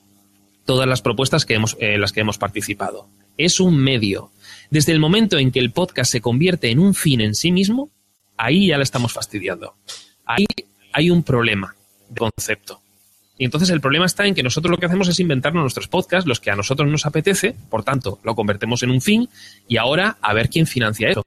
Todas las propuestas que hemos, en las que hemos participado. Es un medio. Desde el momento en que el podcast se convierte en un fin en sí mismo, ahí ya le estamos fastidiando. Ahí hay un problema de concepto. Y entonces el problema está en que nosotros lo que hacemos es inventarnos nuestros podcasts, los que a nosotros nos apetece, por tanto, lo convertimos en un fin y ahora a ver quién financia eso.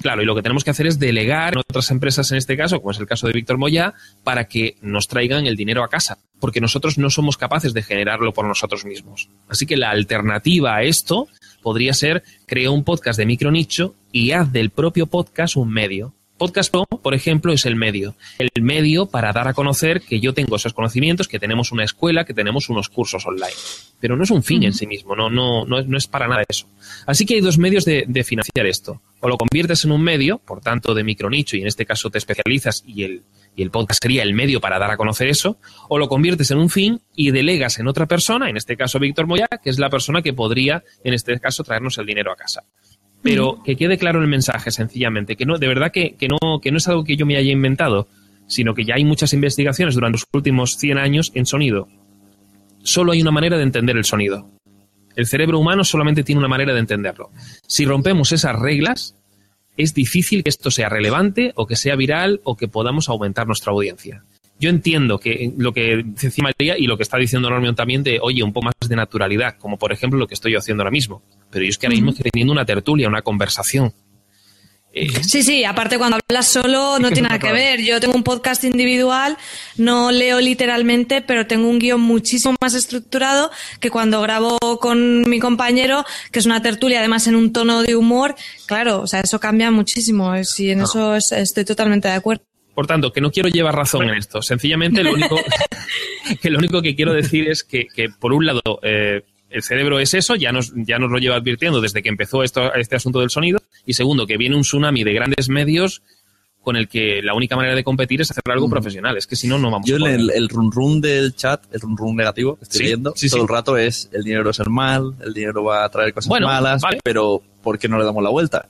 Claro, y lo que tenemos que hacer es delegar en otras empresas, en este caso, como es el caso de Víctor Moya, para que nos traigan el dinero a casa, porque nosotros no somos capaces de generarlo por nosotros mismos. Así que la alternativa a esto podría ser crea un podcast de micro nicho y haz del propio podcast un medio. Podcast Pro, por ejemplo, es el medio. El medio para dar a conocer que yo tengo esos conocimientos, que tenemos una escuela, que tenemos unos cursos online. Pero no es un fin en sí mismo, no, no, no, es, no es para nada eso. Así que hay dos medios de, de, financiar esto. O lo conviertes en un medio, por tanto, de micronicho, y en este caso te especializas y el, y el podcast sería el medio para dar a conocer eso, o lo conviertes en un fin y delegas en otra persona, en este caso Víctor Moya, que es la persona que podría, en este caso, traernos el dinero a casa pero que quede claro el mensaje, sencillamente, que no, de verdad que, no, que no es algo que yo me haya inventado, sino que ya hay muchas investigaciones durante los últimos 100 años en sonido. Solo hay una manera de entender el sonido. El cerebro humano solamente tiene una manera de entenderlo. Si rompemos esas reglas, es difícil que esto sea relevante o que sea viral o que podamos aumentar nuestra audiencia. Yo entiendo que lo que dice María y lo que está diciendo Normion también de, oye, un poco más de naturalidad, como por ejemplo lo que estoy yo haciendo ahora mismo. Pero yo es que ahora mismo estoy teniendo una tertulia, una conversación. Eh, sí, sí, aparte cuando hablas solo no tiene nada que ver. Yo tengo un podcast individual, no leo literalmente, pero tengo un guion muchísimo más estructurado que cuando grabo con mi compañero, que es una tertulia, además en un tono de humor. Claro, o sea, eso cambia muchísimo. Y en eso estoy totalmente de acuerdo. Por tanto, que no quiero llevar razón en esto. Sencillamente, lo único [laughs] que, lo único que quiero decir es que, que por un lado, eh, el cerebro es eso, ya nos, ya nos lo lleva advirtiendo desde que empezó esto, este asunto del sonido. Y segundo, que viene un tsunami de grandes medios con el que la única manera de competir es hacer algo mm. profesional. Es que si no, no vamos Yo a el, el run run del chat, el run run negativo que estoy viendo, todo el rato es el dinero es el mal, el dinero va a traer cosas malas, pero ¿por qué no le damos la vuelta?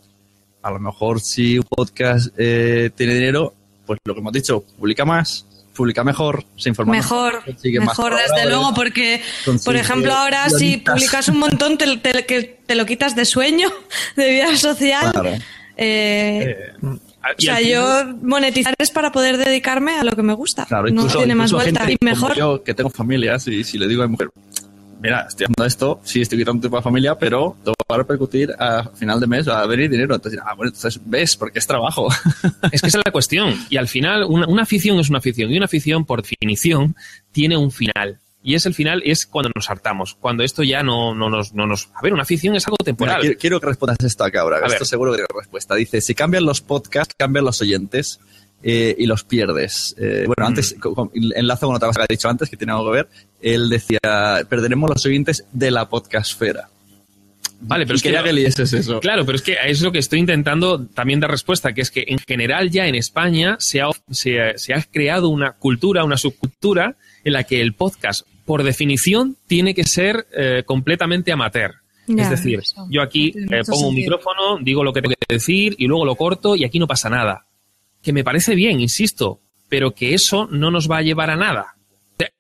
A lo mejor si un podcast eh, tiene dinero, pues lo que hemos dicho, publica más, publica mejor, se informa mejor. Mejor, desde luego, porque, por ejemplo, ahora si publicas un montón, te, te, lo quitas de sueño, [laughs] de vida social. Eh, eh, o sea, yo monetizar es para poder dedicarme a lo que me gusta. no tiene más vuelta y mejor. Yo que tengo familias y si le digo a mi mujer, mira, estoy haciendo esto, sí estoy quitando tiempo a familia, pero te va a repercutir a final de mes, va a venir dinero. Entonces, ah, bueno, entonces ves, porque es trabajo. [laughs] Es que esa es la cuestión. Y al final, una, afición es una afición. Y una afición, por definición, tiene un final. Y es el final, es cuando nos hartamos, cuando esto ya no, no, nos, no nos... A ver, una afición es algo temporal. quiero, que respondas esto acá ahora. Esto seguro que tiene respuesta. Dice, si cambian los podcasts, cambian los oyentes. Eh, y los pierdes. Eh, bueno, mm. antes, enlazo con otra cosa que ha dicho antes, que tiene algo que ver. Él decía, perderemos los oyentes de la podcastfera. Vale, pero es que, ya eso. Claro, pero es que es lo que estoy intentando también dar respuesta, que es que en general ya en España se ha, se, ha creado una cultura, una subcultura en la que el podcast, por definición, tiene que ser eh, completamente amateur. es decir, yo aquí pongo un micrófono, digo lo que tengo que decir y luego lo corto y aquí no pasa nada que me parece bien, insisto, pero que eso no nos va a llevar a nada.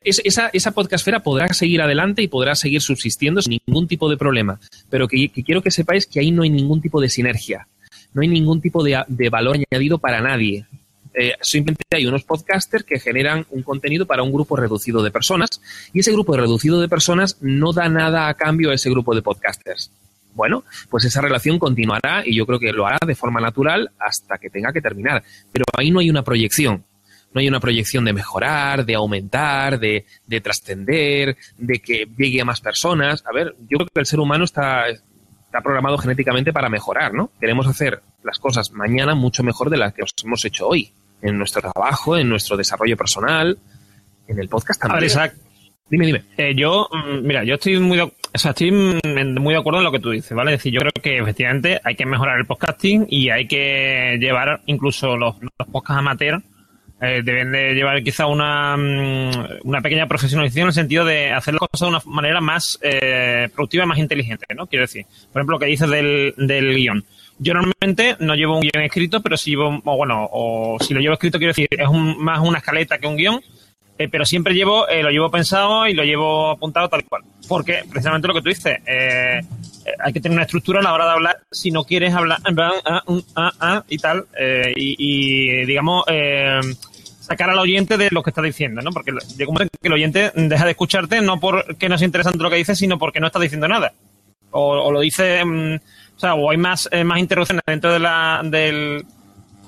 esa, esa podcastfera podrá seguir adelante y podrá seguir subsistiendo sin ningún tipo de problema, pero que, quiero que sepáis que ahí no hay ningún tipo de sinergia, no hay ningún tipo de, valor añadido para nadie. Eh, simplemente hay unos podcasters que generan un contenido para un grupo reducido de personas y ese grupo reducido de personas no da nada a cambio a ese grupo de podcasters. Bueno, pues esa relación continuará y yo creo que lo hará de forma natural hasta que tenga que terminar. Pero ahí no hay una proyección. No hay una proyección de mejorar, de aumentar, de, trascender, de que llegue a más personas. A ver, yo creo que el ser humano está, está programado genéticamente para mejorar, ¿no? Queremos hacer las cosas mañana mucho mejor de las que hemos hecho hoy, en nuestro trabajo, en nuestro desarrollo personal, en el podcast también. exacto. Dime, dime. Eh, yo, mm, mira, yo estoy muy, de, o sea, estoy muy de acuerdo en lo que tú dices, ¿vale? Es decir, yo creo que efectivamente hay que mejorar el podcasting y hay que llevar incluso los, los podcasts amateur eh, deben de llevar quizá una, mm, una pequeña profesionalización en el sentido de hacer las cosas de una manera más eh, productiva y más inteligente, ¿no? Quiero decir, por ejemplo, lo que dices del, del guion. Yo normalmente no llevo un guion escrito, pero si llevo, o bueno, o si lo llevo escrito, quiero decir, es más una escaleta que un guion, eh, pero siempre llevo, lo llevo pensado y lo llevo apuntado tal cual. Porque precisamente lo que tú dices, hay que tener una estructura a la hora de hablar si no quieres hablar ah, ah, ah, y tal, y, y, digamos, sacar al oyente de lo que está diciendo, ¿no? Porque llega un momento que el oyente deja de escucharte no porque no es interesante lo que dice, sino porque no está diciendo nada. O, lo dice, mm, o sea, o hay más, eh, más interrupciones dentro de la, del,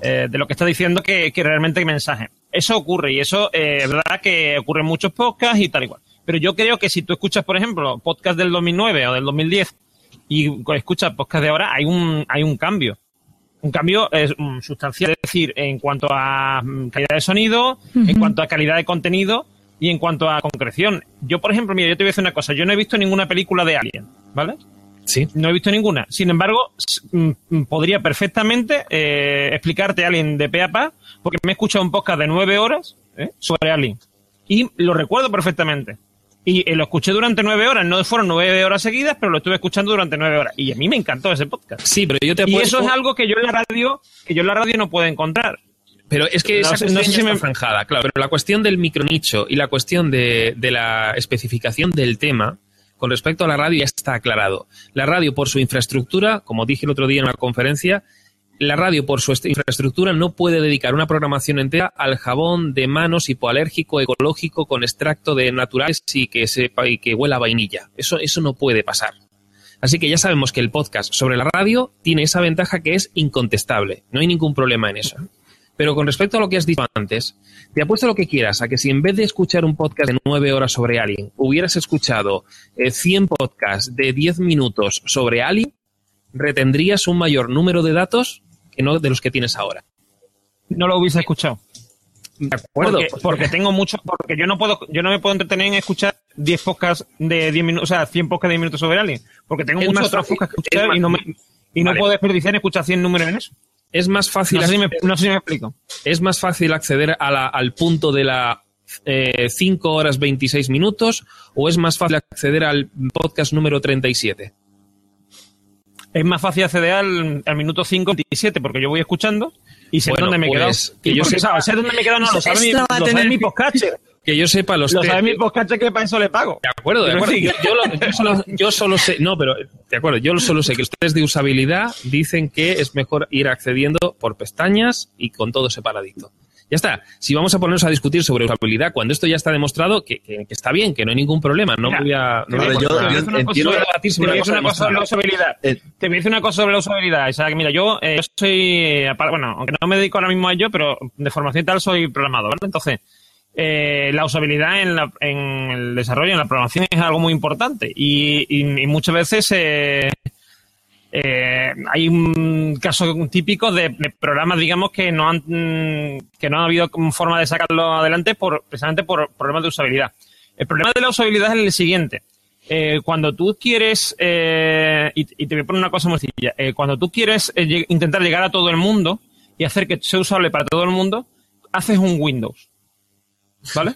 eh, de lo que está diciendo que, que realmente hay mensaje. Eso ocurre y eso eh, es verdad que ocurre en muchos podcasts y tal igual. Pero yo creo que si tú escuchas, por ejemplo, podcast del 2009 o del 2010 y escuchas podcast de ahora, hay un, hay un cambio un cambio es, mm, sustancial, es decir, en cuanto a mm, calidad de sonido, en cuanto a calidad de contenido y en cuanto a concreción. Yo, por ejemplo, mira, yo te voy a decir una cosa, yo no he visto ninguna película de Alien, ¿vale? Sí. No he visto ninguna. Sin embargo, mm, podría perfectamente eh, explicarte Alien de pe a pa, porque me he escuchado un podcast de nueve horas ¿eh? sobre Alien. Y lo recuerdo perfectamente. Y eh, lo escuché durante nueve horas, no fueron nueve horas seguidas, pero lo estuve escuchando durante nueve horas. Y a mí me encantó ese podcast. Sí, pero yo te Y eso es algo que yo en la radio, que yo en la radio no puedo encontrar. Pero es que esa no, sé si me... franjada, claro. Pero la cuestión del micronicho y la cuestión de, de la especificación del tema, con respecto a la radio ya está aclarado. La radio, por su infraestructura, como dije el otro día en una conferencia, la radio, por su infraestructura, no puede dedicar una programación entera al jabón de manos hipoalérgico ecológico con extracto de naturales y que sepa y que huela vainilla. Eso, eso no puede pasar. Así que ya sabemos que el podcast sobre la radio tiene esa ventaja que es incontestable. No hay ningún problema en eso. Pero con respecto a lo que has dicho antes, te apuesto lo que quieras a que si en vez de escuchar un podcast de nueve horas sobre Alien, hubieras escuchado 100 eh, podcasts de 10 minutos sobre Alien, retendrías un mayor número de datos no de los que tienes ahora. No lo hubiese escuchado. De acuerdo. Porque, tengo mucho, porque yo no puedo, yo no me puedo entretener en escuchar 10 podcasts de 10 minutos, o sea, 100 podcasts de 10 minutos sobre alguien. Porque tengo muchos otros podcasts que escuchar y no me, y no puedo desperdiciar en escuchar 100 números en eso. Es más fácil. No sé si me, no sé si me explico. Es más fácil acceder a la, al punto de la eh, 5 horas 26 minutos o es más fácil acceder al podcast número 37? es más fácil acceder al, al minuto 57 porque yo voy escuchando y sé dónde me he quedado. Pues, que yo sepa, sé dónde me he quedado, no lo sabe mi, lo sabe mi postcatcher. Que yo sepa los Lo sabe mi postcatcher que para eso le pago. De acuerdo, de acuerdo. Yo, yo, solo, yo, solo, sé, no, pero de acuerdo, yo solo sé que los test de usabilidad dicen que es mejor ir accediendo por pestañas y con todo separadito. Ya está. Si vamos a ponernos a discutir sobre usabilidad, cuando esto ya está demostrado, que, que, está bien, que no hay ningún problema, no voy a... No yo, entiendo debatir sobre una cosa sobre la usabilidad. Eh, te voy a decir una cosa sobre la usabilidad. Isaac, mira, yo, eh, yo soy, bueno, aunque no me dedico ahora mismo a ello, pero de formación tal soy programador, ¿vale? Entonces, eh, la usabilidad en, la, en, el desarrollo, en la programación es algo muy importante y, muchas veces eh, eh, hay un caso típico de, programas, digamos, que no han que no ha habido forma de sacarlo adelante por precisamente por problemas de usabilidad. El problema de la usabilidad es el siguiente. Cuando tú quieres, y, te voy a poner una cosa muy sencilla, cuando tú quieres intentar llegar a todo el mundo y hacer que sea usable para todo el mundo, haces un Windows. ¿Vale?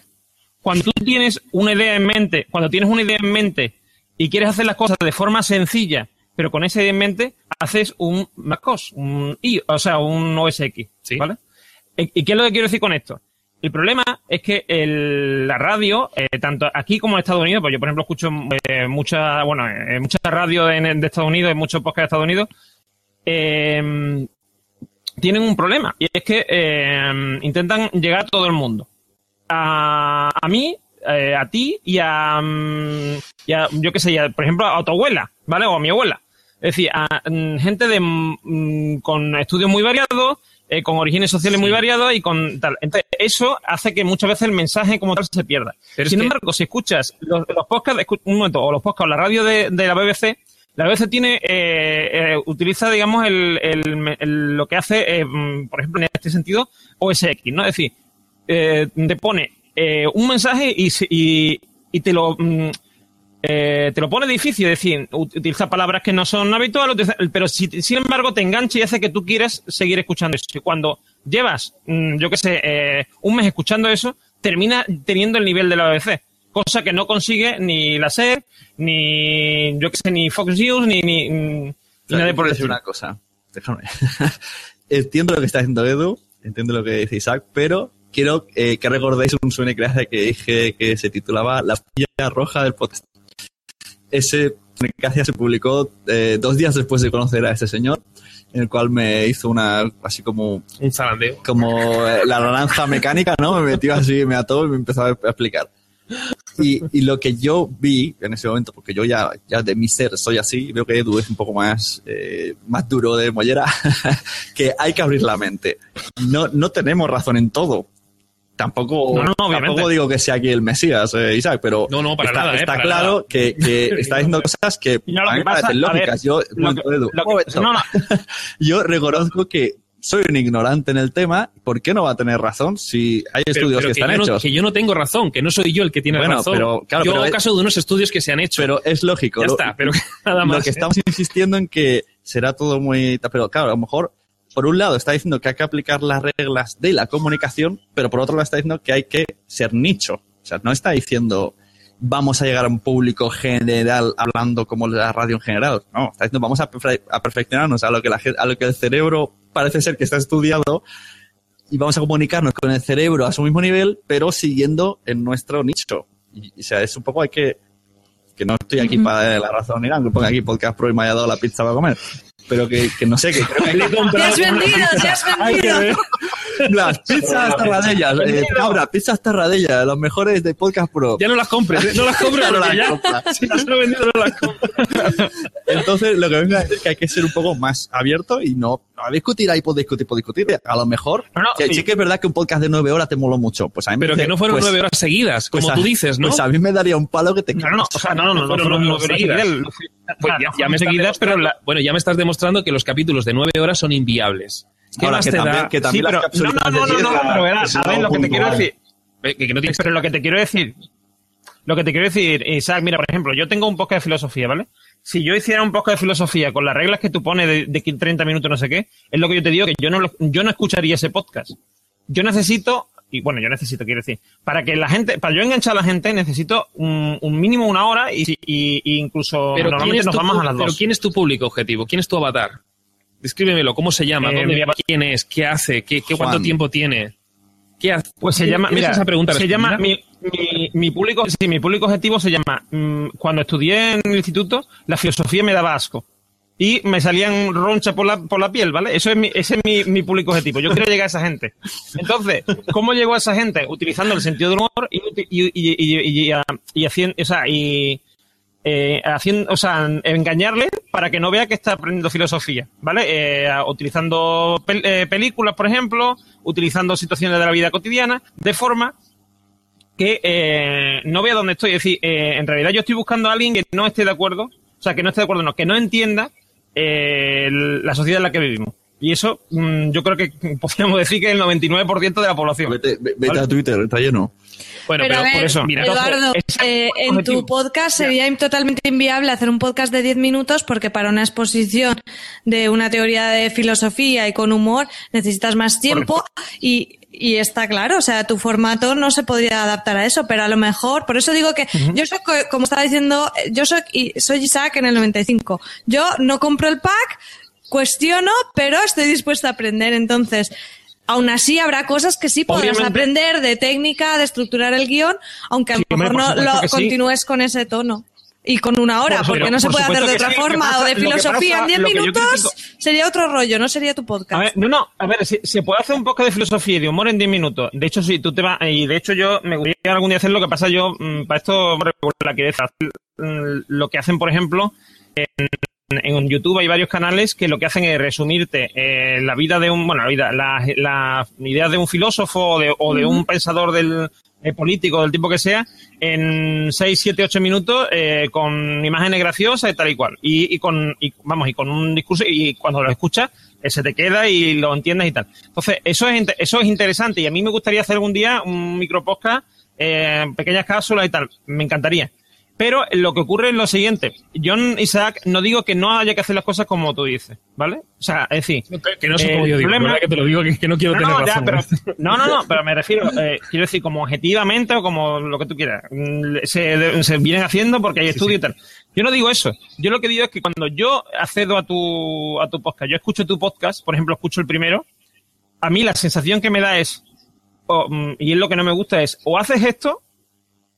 Cuando tú tienes una idea en mente, cuando tienes una idea en mente y quieres hacer las cosas de forma sencilla pero con ese en mente haces un MacOS, un I, o sea, un OS X, ¿vale? ¿Y qué es lo que quiero decir con esto? El problema es que el, la radio, eh, tanto aquí como en Estados Unidos, pues yo por ejemplo escucho eh, mucha, bueno, eh, mucha radio de, de, Estados Unidos, y muchos podcasts de Estados Unidos, eh, tienen un problema y es que eh, intentan llegar a todo el mundo. A, a mí, eh, a ti y a, mm, y a yo qué sé, por ejemplo, a tu abuela, ¿vale? O a mi abuela. Es decir, a, mm, gente de, mm, con estudios muy variados, eh, con orígenes sociales muy variados y con tal. Entonces, eso hace que muchas veces el mensaje como tal se pierda. Sin embargo, si escuchas los, los podcasts, un momento, o los podcasts o la radio de, de la BBC, La BBC tiene, eh, eh, utiliza, digamos, el, el, lo que hace, por ejemplo, en este sentido, OSX, ¿no? Es decir, te pone un mensaje y, y, y te lo... Mm, te lo pone difícil, es decir, utiliza palabras que no son habituales, pero si, sin embargo te engancha y hace que tú quieres seguir escuchando eso. Y cuando llevas, mm, yo qué sé, un mes escuchando eso, termina teniendo el nivel de la BBC cosa que no consigue ni la SER, ni yo que sé, ni Fox News, ni, ni, nadie por decir una cosa. Déjame. [laughs] entiendo lo que está diciendo Edu, entiendo lo que dice Isaac, pero quiero eh, que recordéis un sueño que dije que se titulaba La pilla roja del podcast. Ese que se publicó eh, dos días después de conocer a este señor, en el cual me hizo una, así como... Un zarandeo. Como eh, la naranja mecánica, ¿no? Me metió así, me ató y me empezó a explicar. Y, lo que yo vi en ese momento, porque yo ya, ya de mi ser soy así, veo que Edu es un poco más, eh, más duro de mollera, [laughs] que hay que abrir la mente. No, no tenemos razón en todo. Tampoco, tampoco digo que sea aquí el Mesías, eh, Isaac, pero no, no, para está, nada, eh, está claro Que, que, [laughs] está diciendo cosas que no, me parecen lógicas. yo, [laughs] yo reconozco que soy un ignorante en el tema, ¿por qué no va a tener razón si hay estudios que, están hechos? que yo no tengo razón, que no soy yo el que tiene razón. Pero, claro, yo hago caso de unos estudios que se han hecho. Pero es lógico. Ya está, pero [laughs] nada más. Lo que estamos insistiendo en que será todo muy... Pero claro, a lo mejor, por un lado está diciendo que hay que aplicar las reglas de la comunicación, pero por otro lado está diciendo que hay que ser nicho. O sea, no está diciendo vamos a llegar a un público general hablando como la radio en general. No, está diciendo vamos a, perfeccionarnos a lo que la, a lo que el cerebro parece ser que está estudiado y vamos a comunicarnos con el cerebro a su mismo nivel, pero siguiendo en nuestro nicho. Y, o sea, es un poco hay que que no estoy aquí para la razón ni nada, que ponga aquí podcast pro y me haya dado la pizza para comer. Pero que, que no sé, que creo que... ¡Te has vendido, te has [laughs] vendido! Las pizzas [laughs] tarradellas, eh, cabra, pizzas tarradellas, los mejores de Podcast Pro. Ya no las compres, ¿eh? no las compres, no las compras. [laughs] Si las he vendido, no las compras. Entonces, lo que vengo a decir es que hay que ser un poco más abierto y no, no discutir ahí por discutir, por discutir. A lo mejor, no, sí, que es verdad que un podcast de nueve horas te moló mucho. Pues a mí Pero que no fueron pues, nueve horas seguidas, como pues tú dices, ¿no? Pues a mí me daría un palo que te No, no, o sea, no, no, no, no, no, seguidas. Pues ya, me seguidas, pero bueno, ya me estás demostrando que los capítulos de nueve horas son inviables. ¿Qué más que te también, da? Que también sí, pero, no, no, no, no, no, pero verás, a ver, lo que te quiero decir. Que, que no tienes... Pero lo que te quiero decir, lo que te quiero decir, Isaac, mira, por ejemplo, yo tengo un podcast de filosofía, ¿vale? Si yo hiciera un podcast de filosofía con las reglas que tú pones de, de 30 minutos, no sé qué, es lo que yo te digo, que yo no, yo no escucharía ese podcast. Yo necesito, y bueno, yo necesito, quiero decir, para que la gente, para yo enganchar a la gente, necesito un, un mínimo una hora y, y, y incluso pero normalmente nos vamos a las dos. Pero ¿quién es tu público objetivo? ¿Quién es tu avatar? Descríbemelo, ¿cómo se llama? Eh, ¿Dónde ¿Quién es? ¿Qué hace? ¿Qué, qué cuánto tiempo tiene? ¿Qué hace? Pues se llama, mira, esa pregunta se llama, mi, mi, público, sí, mi público objetivo se llama, mm, cuando estudié en el instituto, la filosofía me daba asco. Y me salían ronchas por la, por la piel, ¿vale? Eso es mi, ese es mi, mi público objetivo. Yo quiero llegar a esa gente. Entonces, ¿cómo llego a esa gente? Utilizando el sentido del humor y, y, y, y, y haciendo, o sea, y, eh, haciendo, o sea, engañarle para que no vea que está aprendiendo filosofía, ¿vale? Eh, utilizando eh, películas, por ejemplo, utilizando situaciones de la vida cotidiana, de forma que eh, no vea dónde estoy. Es decir, eh, en realidad yo estoy buscando a alguien que no esté de acuerdo, o sea, que no esté de acuerdo, no, que no entienda la sociedad en la que vivimos. Y eso, mm, yo creo que [laughs] podríamos decir que el 99% de la población. Vete, a Twitter, está lleno. Bueno, pero, por eso, mira, Eduardo, eh, en tu podcast sería totalmente inviable hacer un podcast de 10 minutos porque para una exposición de una teoría de filosofía y con humor necesitas más tiempo y, y está claro, o sea, tu formato no se podría adaptar a eso, pero a lo mejor, por eso digo que yo soy, como estaba diciendo, yo soy, soy Isaac en el 95. Yo no compro el pack, cuestiono, pero estoy dispuesta a aprender. Entonces, Aún así, habrá cosas que sí podrás aprender de técnica, de estructurar el guion, aunque a lo mejor no lo continúes con ese tono. Y con una hora, porque no se puede hacer de otra forma, o de filosofía en 10 minutos, sería otro rollo, no sería tu podcast. A ver, no, no, a ver, si, se puede hacer un poco de filosofía y de humor en 10 minutos. De hecho, si tú te vas, y de hecho yo me gustaría algún día hacer lo que pasa yo, mm, para esto, la que mm, lo que hacen, por ejemplo, en en YouTube hay varios canales que lo que hacen es resumirte eh, la vida de un, bueno, la vida, las la ideas de un filósofo o de, o de un pensador del eh, político, del tipo que sea, en 6, 7, 8 minutos eh, con imágenes graciosas y tal y cual. Y, y con, y, vamos, y con un discurso, y cuando lo escuchas, eh, se te queda y lo entiendes y tal. Entonces, eso es, eso es interesante y a mí me gustaría hacer algún día un micro podcast, eh, pequeñas cápsulas y tal. Me encantaría. Pero lo que ocurre es lo siguiente. John Isaac, no digo que no haya que hacer las cosas como tú dices, ¿vale? O sea, es decir... Que no sé cómo yo digo, problema... que te lo digo, que, que no quiero no, tener no, razón. Ya, pero, no, no, no, pero me refiero, eh, quiero decir, como objetivamente o como lo que tú quieras. Se, se vienen haciendo porque hay sí, estudio sí. y tal. Yo no digo eso. Yo lo que digo es que cuando yo accedo a tu, a tu podcast, yo escucho tu podcast, por ejemplo, escucho el primero, a mí la sensación que me da es, o, y es lo que no me gusta es, o haces esto,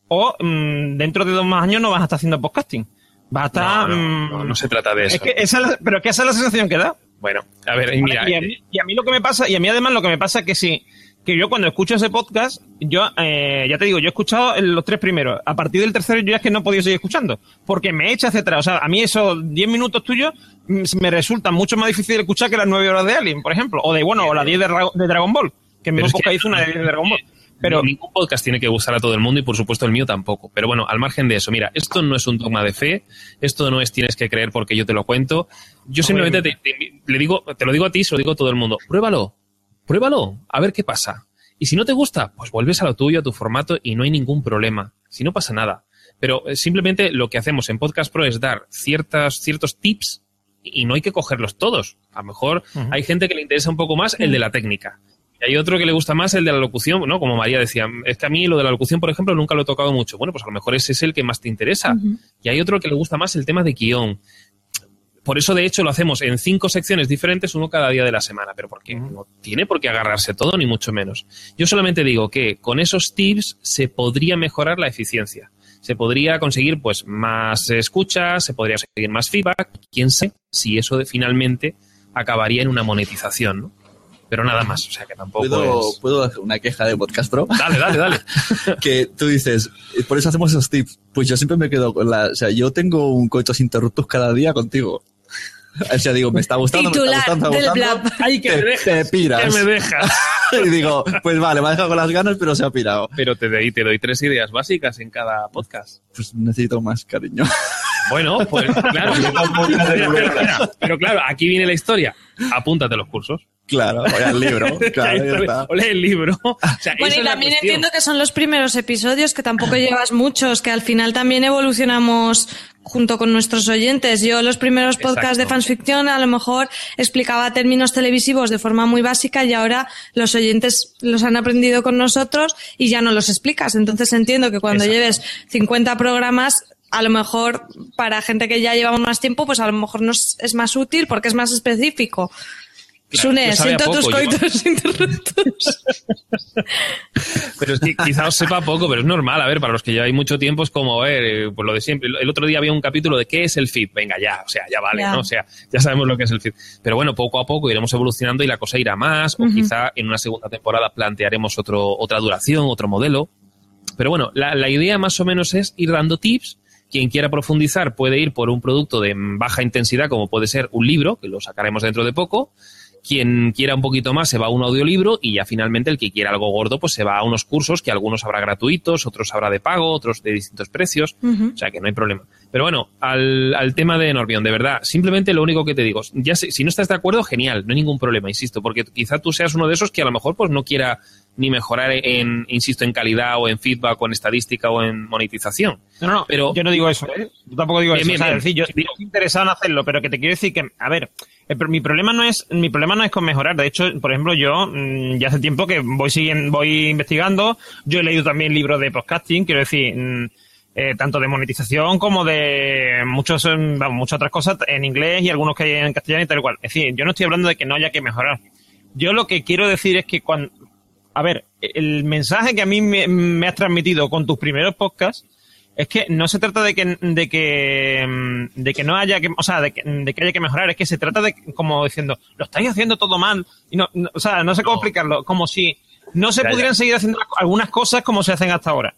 o mmm, dentro de dos más años no vas a estar haciendo podcasting. Vas a estar. No, no, no, no se trata de eso. Es que esa es la, pero que esa es la sensación que da. Bueno, a ver, mira. Y a, mí, y a, mí, lo que me pasa, y a mí además lo que me pasa es que sí, que yo cuando escucho ese podcast, yo, eh, ya te digo, yo he escuchado los tres primeros. A partir del tercero yo ya es que no he podido seguir escuchando, porque me echa hacia atrás. O sea, a mí esos diez minutos tuyos me resultan mucho más difícil de escuchar que las nueve horas de Alien, por ejemplo, o de, bueno, o las diez de, de, Dragon Ball, que mi época hizo una de Dragon Ball. Pero ningún podcast tiene que gustar a todo el mundo y por supuesto el mío tampoco. Pero bueno, al margen de eso, mira, esto no es un dogma de fe, esto no es tienes que creer porque yo te lo cuento. Yo simplemente te, te, le digo, te lo digo a ti, se lo digo a todo el mundo. Pruébalo, pruébalo, a ver qué pasa. Y si no te gusta, pues vuelves a lo tuyo, a tu formato y no hay ningún problema. Si no pasa nada. Pero eh, simplemente lo que hacemos en Podcast Pro es dar ciertas, ciertos tips y no hay que cogerlos todos. A lo mejor uh -huh. hay gente que le interesa un poco más el de la técnica. Y hay otro que le gusta más el de la locución, ¿no? Como María decía, es que a mí lo de la locución, por ejemplo, nunca lo he tocado mucho. Bueno, pues a lo mejor ese es el que más te interesa. Uh -huh. Y hay otro que le gusta más el tema de guion. Por eso, de hecho, lo hacemos en cinco secciones diferentes, uno cada día de la semana, pero porque no tiene por qué agarrarse todo, ni mucho menos. Yo solamente digo que con esos tips se podría mejorar la eficiencia. Se podría conseguir pues más escuchas, se podría conseguir más feedback. Quién sabe si eso de, finalmente acabaría en una monetización, ¿no? Pero nada más. O sea, que tampoco ¿Puedo, es... ¿Puedo hacer una queja de Podcast Pro? Dale, dale, dale. [laughs] que tú dices, por eso hacemos esos tips. Pues yo siempre me quedo con la... O sea, yo tengo un coitos interruptos cada día contigo. [laughs] O sea, digo, me está gustando, Titular me está gustando, me está gustando. Ay, que te, me dejas. te piras. Que me dejas. [laughs] y digo, pues vale, me ha dejado con las ganas, pero se ha pirado. Pero te doy, te doy tres ideas básicas en cada podcast. Pues necesito más cariño. Bueno, pues claro. pero, pero, pero, claro, aquí viene la historia. Apúntate los cursos. Claro, o el libro. [laughs] Claro, o lee el libro. [laughs] O sea, bueno, y también entiendo que son los primeros episodios, que tampoco llevas muchos, que al final también evolucionamos junto con nuestros oyentes. Yo los primeros podcasts Exacto. de fansficción a lo mejor explicaba términos televisivos de forma muy básica y ahora los oyentes los han aprendido con nosotros y ya no los explicas. Entonces entiendo que cuando Exacto. lleves 50 programas a lo mejor para gente que ya llevamos más tiempo, pues a lo mejor nos es más útil porque es más específico. Claro, Sune, siento tus coitos [laughs] interruptos. pero es que quizá os sepa poco, pero es normal. A ver, para los que lleváis mucho tiempo es como, a ver, pues lo de siempre. El otro día había un capítulo de qué es el feed. Venga, ya, o sea, ya vale, ya. ¿no? O sea, ya sabemos lo que es el feed. Pero bueno, poco a poco iremos evolucionando y la cosa irá más, uh -huh. o quizá en una segunda temporada plantearemos otro, otra duración, otro modelo. Pero bueno, la, la idea más o menos es ir dando tips quien quiera profundizar puede ir por un producto de baja intensidad, como puede ser un libro, que lo sacaremos dentro de poco. Quien quiera un poquito más se va a un audiolibro y ya finalmente el que quiera algo gordo pues se va a unos cursos que algunos habrá gratuitos, otros habrá de pago, otros de distintos precios, uh -huh. o sea que no hay problema. Pero bueno, al, al tema de Norbion, de verdad, simplemente lo único que te digo, ya si, si no estás de acuerdo, genial, no hay ningún problema, insisto, porque quizá tú seas uno de esos que a lo mejor pues no quiera ni mejorar en, insisto, en calidad o en feedback o en estadística o en monetización. No, no, pero yo no digo eso, ¿eh? Yo tampoco digo bien, eso. Bien, o sea, bien. Decir, yo estoy interesado en hacerlo, pero que te quiero decir que, a ver, eh, mi problema no es, mi problema no es con mejorar. De hecho, por ejemplo, yo mmm, ya hace tiempo que voy siguiendo, voy investigando. Yo he leído también libros de podcasting, quiero decir, mmm, eh, tanto de monetización como de muchos, vamos, muchas otras cosas en inglés y algunos que hay en castellano y tal cual. Es decir, yo no estoy hablando de que no haya que mejorar. Yo lo que quiero decir es que cuando, a ver, el mensaje que a mí me, me, has transmitido con tus primeros podcasts es que no se trata de que, de que, de que no haya que, o sea, de que, de que haya que mejorar, es que se trata de, como diciendo, lo estáis haciendo todo mal, y no, no o sea, no sé cómo no. explicarlo, como si no se ya, pudieran ya. seguir haciendo algunas cosas como se hacen hasta ahora,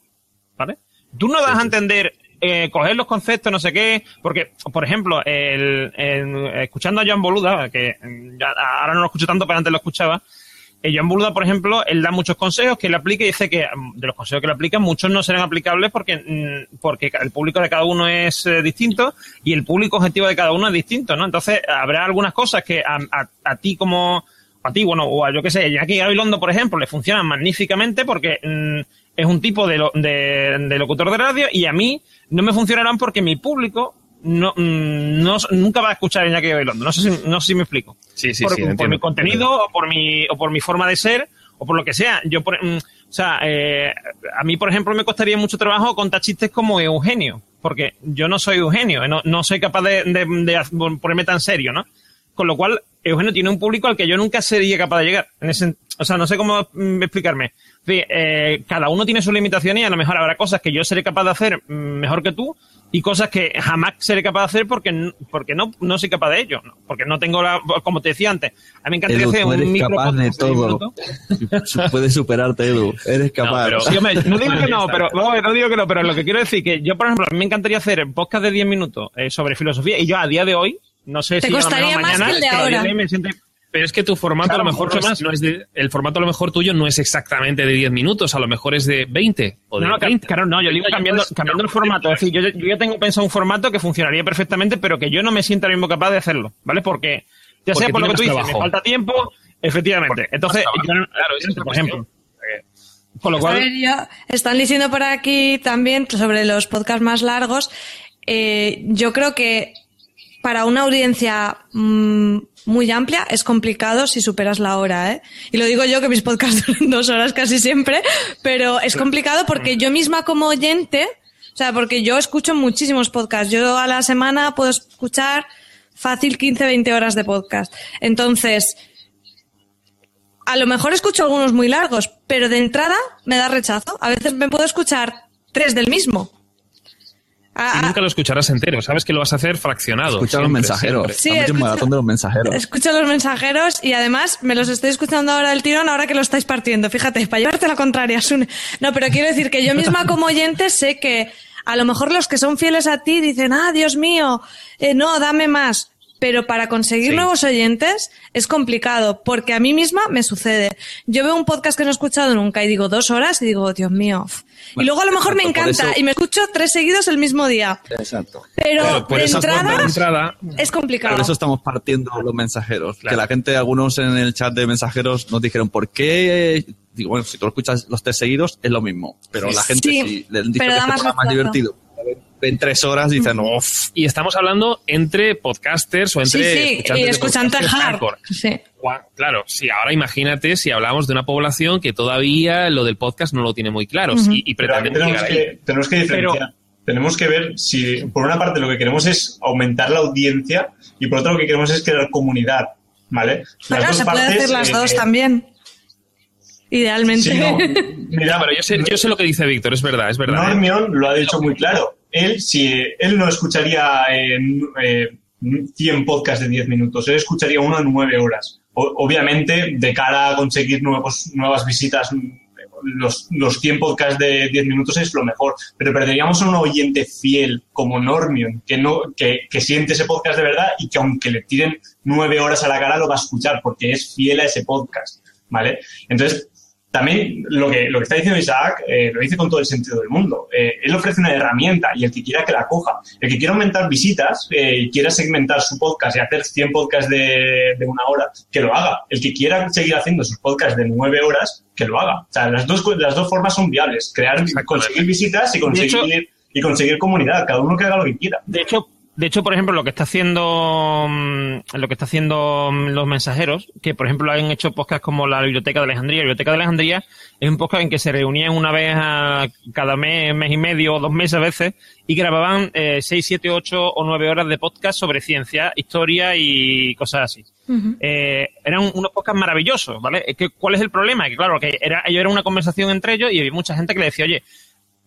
¿vale? Tú no das sí, a entender eh, coger los conceptos, no sé qué, porque, por ejemplo, el, escuchando a Joan Boluda, que ya, ahora no lo escucho tanto, pero antes lo escuchaba, eh, Joan Boluda, por ejemplo, él da muchos consejos que él aplica y dice que mm, de los consejos que le aplica muchos no serán aplicables porque, mm, porque el público de cada uno es eh, distinto y el público objetivo de cada uno es distinto, ¿no? Entonces, habrá algunas cosas que a, a, ti como, a ti, bueno, o a yo qué sé, Jackie Gabilondo, por ejemplo, le funcionan magníficamente porque mm, es un tipo de, de, de locutor de radio y a mí no me funcionarán porque mi público no, mm, no, nunca va a escuchar Iñaki Gabilondo. No sé si, no sé si me explico. Sí, sí, por, sí. Por mi contenido o por mi, o por mi forma de ser o por lo que sea. Yo, por, mm, o sea, eh, a mí, por ejemplo, me costaría mucho trabajo contar chistes como Eugenio, porque yo no soy Eugenio, no, no soy capaz de, de, de, ponerme tan serio, ¿no? Con lo cual, Eugenio tiene un público al que yo nunca sería capaz de llegar. En ese, o sea, no sé cómo mm, explicarme. Eh, cada uno tiene sus limitaciones y a lo mejor habrá cosas que yo seré capaz de hacer mejor que tú y cosas que jamás seré capaz de hacer porque, porque no, no soy capaz de ello. Porque no tengo la, como te decía antes, a mí me encantaría hacer un micro capaz de todo. Puedes superarte, Edu. Eres capaz. No, digo que no, pero no, digo que no, pero lo que quiero decir que yo, por ejemplo, a mí me encantaría hacer podcast de 10 minutos eh, sobre filosofía y yo a día de hoy, no sé ¿Te si costaría más mañana, que el de ahora. pero es que tu formato a lo mejor no es, no es de, el formato a lo mejor tuyo no es exactamente de 10 minutos, a lo mejor es de 20 o de no, 30. Claro, no, yo digo cambiando, cambiando el formato. Es decir, yo, yo ya tengo pensado un formato que funcionaría perfectamente, pero que yo no me siento ahora mismo capaz de hacerlo, ¿vale? Porque, ya sea por lo que tú dices, me falta tiempo, efectivamente. Entonces, yo, claro, es por ejemplo. Con lo cual... A ver, ya están diciendo por aquí también sobre los podcasts más largos. Eh, yo creo que para una audiencia mmm, muy amplia es complicado si superas la hora, ¿eh? Y lo digo yo que mis podcasts [laughs] duran dos horas casi siempre, pero es complicado porque yo misma como oyente, o sea, porque yo escucho muchísimos podcasts. Yo a la semana puedo escuchar fácil 15, 20 horas de podcast. Entonces, a lo mejor escucho algunos muy largos, pero de entrada me da rechazo. A veces me puedo escuchar tres del mismo. Ah, y nunca lo escucharás entero, sabes que lo vas a hacer fraccionado. Escucha los mensajeros. Sí, escucho, maratón de los mensajeros. Escucho los mensajeros y además me los estoy escuchando ahora del tirón, ahora que lo estáis partiendo. Fíjate, para llevarte la contraria, Sune. No, pero quiero decir que yo misma como oyente sé que a lo mejor los que son fieles a ti dicen, ah, Dios mío, eh, no, dame más pero para conseguir nuevos oyentes es complicado, porque a mí misma me sucede. Yo veo un podcast que no he escuchado nunca y digo dos horas y digo, Dios mío. y luego a lo mejor me encanta y me escucho tres seguidos el mismo día. Exacto. Pero de, entrada, es complicado. Por eso estamos partiendo los mensajeros. Que la gente, algunos en el chat de mensajeros nos dijeron, ¿por qué? Digo, bueno, si tú lo escuchas los tres seguidos es lo mismo, pero la gente sí, le dice que es más divertido en tres horas dicen, uff. Y estamos hablando entre podcasters o entre sí, sí, y escuchantes hardcore. Sí. Claro, sí, ahora imagínate si hablamos de una población que todavía lo del podcast no lo tiene muy claro y, pretendemos tenemos que, tenemos que diferenciar. tenemos que ver si, por una parte, lo que queremos es aumentar la audiencia y por otra, lo que queremos es crear comunidad. ¿Vale? Las se puede hacer las dos eh, también. Idealmente. [laughs] Mira, pero yo sé, yo sé lo que dice Víctor, es verdad, es verdad. Normion lo ha dicho muy claro él, si él no escucharía eh, 100 podcasts de 10 minutos, él escucharía uno en 9 horas. obviamente, de cara a conseguir nuevos, nuevas visitas, los, los 100 podcasts de 10 minutos es lo mejor, pero perderíamos a un oyente fiel como Normion, que, no, que, que siente ese podcast de verdad y que aunque le tiren 9 horas a la cara lo va a escuchar porque es fiel a ese podcast. ¿Vale? Entonces, también lo que, lo que está diciendo Isaac eh, lo dice con todo el sentido del mundo. Eh, él ofrece una herramienta y el que quiera que la coja. El que quiera aumentar visitas eh, y quiera segmentar su podcast y hacer 100 podcasts de, de, una hora, que lo haga. El que quiera seguir haciendo sus podcasts de 9 horas, que lo haga. O sea, las dos, las dos formas son viables. Crear, conseguir visitas y conseguir, y conseguir comunidad. Cada uno que haga lo que quiera. De hecho, de hecho, por ejemplo, lo que está haciendo mm, lo que está haciendo mm, los mensajeros, que por ejemplo han hecho podcasts como la Biblioteca de Alejandría. La Biblioteca de Alejandría es un podcast en que se reunían una vez a cada mes, mes y medio o dos meses a veces y grababan eh, seis, siete, ocho o nueve horas de podcast sobre ciencia, historia y cosas así. eh, eran unos podcasts maravillosos, ¿vale? ¿Cuál es el problema? Que claro, que era, ellos era una conversación entre ellos y había mucha gente que le decía, oye,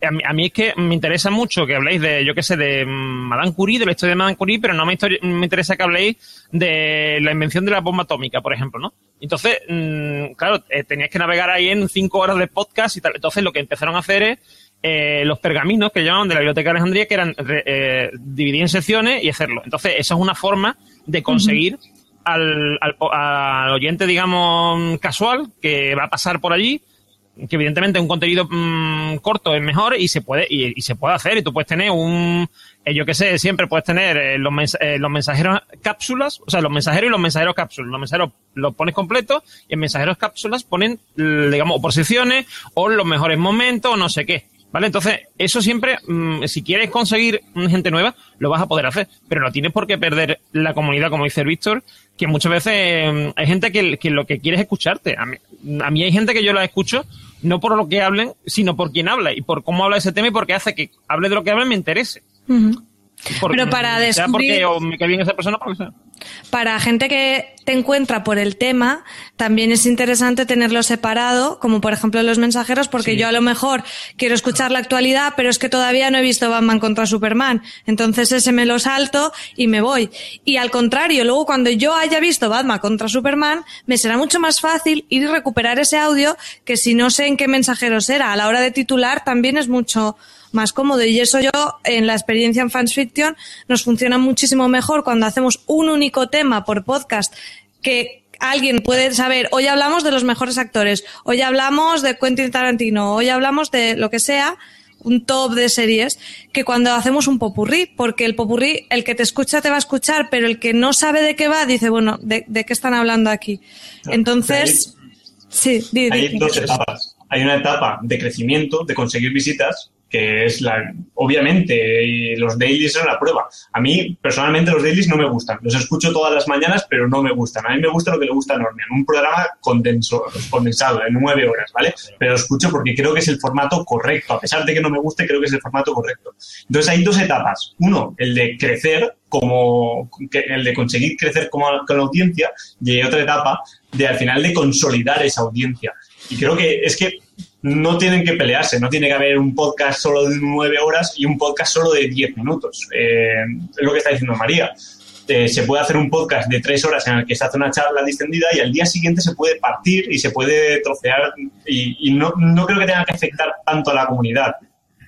a mí, es que me interesa mucho que habléis de, yo qué sé, de Madame Curie, de la historia de Madame Curie, pero no me, me interesa que habléis de la invención de la bomba atómica, por ejemplo, ¿no? Entonces, mm, claro, eh, tenías que navegar ahí en cinco horas de podcast y tal. Entonces, lo que empezaron a hacer es eh, los pergaminos que llamaban de la Biblioteca de Alejandría, que eran eh, dividir en secciones y hacerlo. Entonces, esa es una forma de conseguir al, al, oyente, digamos, casual, que va a pasar por allí, que evidentemente un contenido mm, corto es mejor y se puede y, se puede hacer y tú puedes tener un eh, yo que sé siempre puedes tener eh, los, eh, los mensajeros cápsulas o sea los mensajeros y los mensajeros cápsulas los mensajeros los pones completos y en mensajeros cápsulas ponen digamos o o los mejores momentos o no sé qué ¿Vale? Entonces, eso siempre, mm, si quieres conseguir gente nueva, lo vas a poder hacer. Pero no tienes por qué perder la comunidad, como dice Víctor, que muchas veces mm, hay gente que, lo que quiere es escucharte. A mí, a mí hay gente que yo la escucho no por lo que hablen, sino por quién habla y por cómo habla ese tema y porque hace que hable de lo que habla me interese. Pero para descubrir... porque me cae bien esa persona, porque sea. Para gente que te encuentra por el tema, también es interesante tenerlo separado, como por ejemplo los mensajeros, porque yo a lo mejor quiero escuchar la actualidad, pero es que todavía no he visto Batman contra Superman. Entonces ese me lo salto y me voy. Y al contrario, luego cuando yo haya visto Batman contra Superman, me será mucho más fácil ir y recuperar ese audio que si no sé en qué mensajeros era. A la hora de titular también es mucho más cómodo. Y eso yo, en la experiencia en Fans Fiction, nos funciona muchísimo mejor cuando hacemos un único tema por podcast que alguien puede saber, hoy hablamos de los mejores actores, hoy hablamos de Quentin Tarantino, hoy hablamos de lo que sea, un top de series, que cuando hacemos un popurrí, porque el popurrí, el que te escucha te va a escuchar, pero el que no sabe de qué va, dice, bueno, ¿de, qué están hablando aquí? Entonces, sí, hay dos etapas. Hay una etapa de crecimiento, de conseguir visitas, que es la, obviamente, los dailies son la prueba. A mí, personalmente, los dailies no me gustan. Los escucho todas las mañanas, pero no me gustan. A mí me gusta lo que le gusta a Normian, un programa condensado, en nueve horas, ¿vale? Pero escucho porque creo que es el formato correcto. A pesar de que no me guste, creo que es el formato correcto. Entonces, hay dos etapas. Uno, el de crecer, como el de conseguir crecer como, con la audiencia, y hay otra etapa de al final de consolidar esa audiencia. Y creo que es que no tienen que pelearse, no tiene que haber un podcast solo de nueve horas y un podcast solo de diez minutos. Eh, es lo que está diciendo María. Eh, se puede hacer un podcast de tres horas en el que se hace una charla distendida y al día siguiente se puede partir y se puede trocear y, no, creo que tenga que afectar tanto a la comunidad.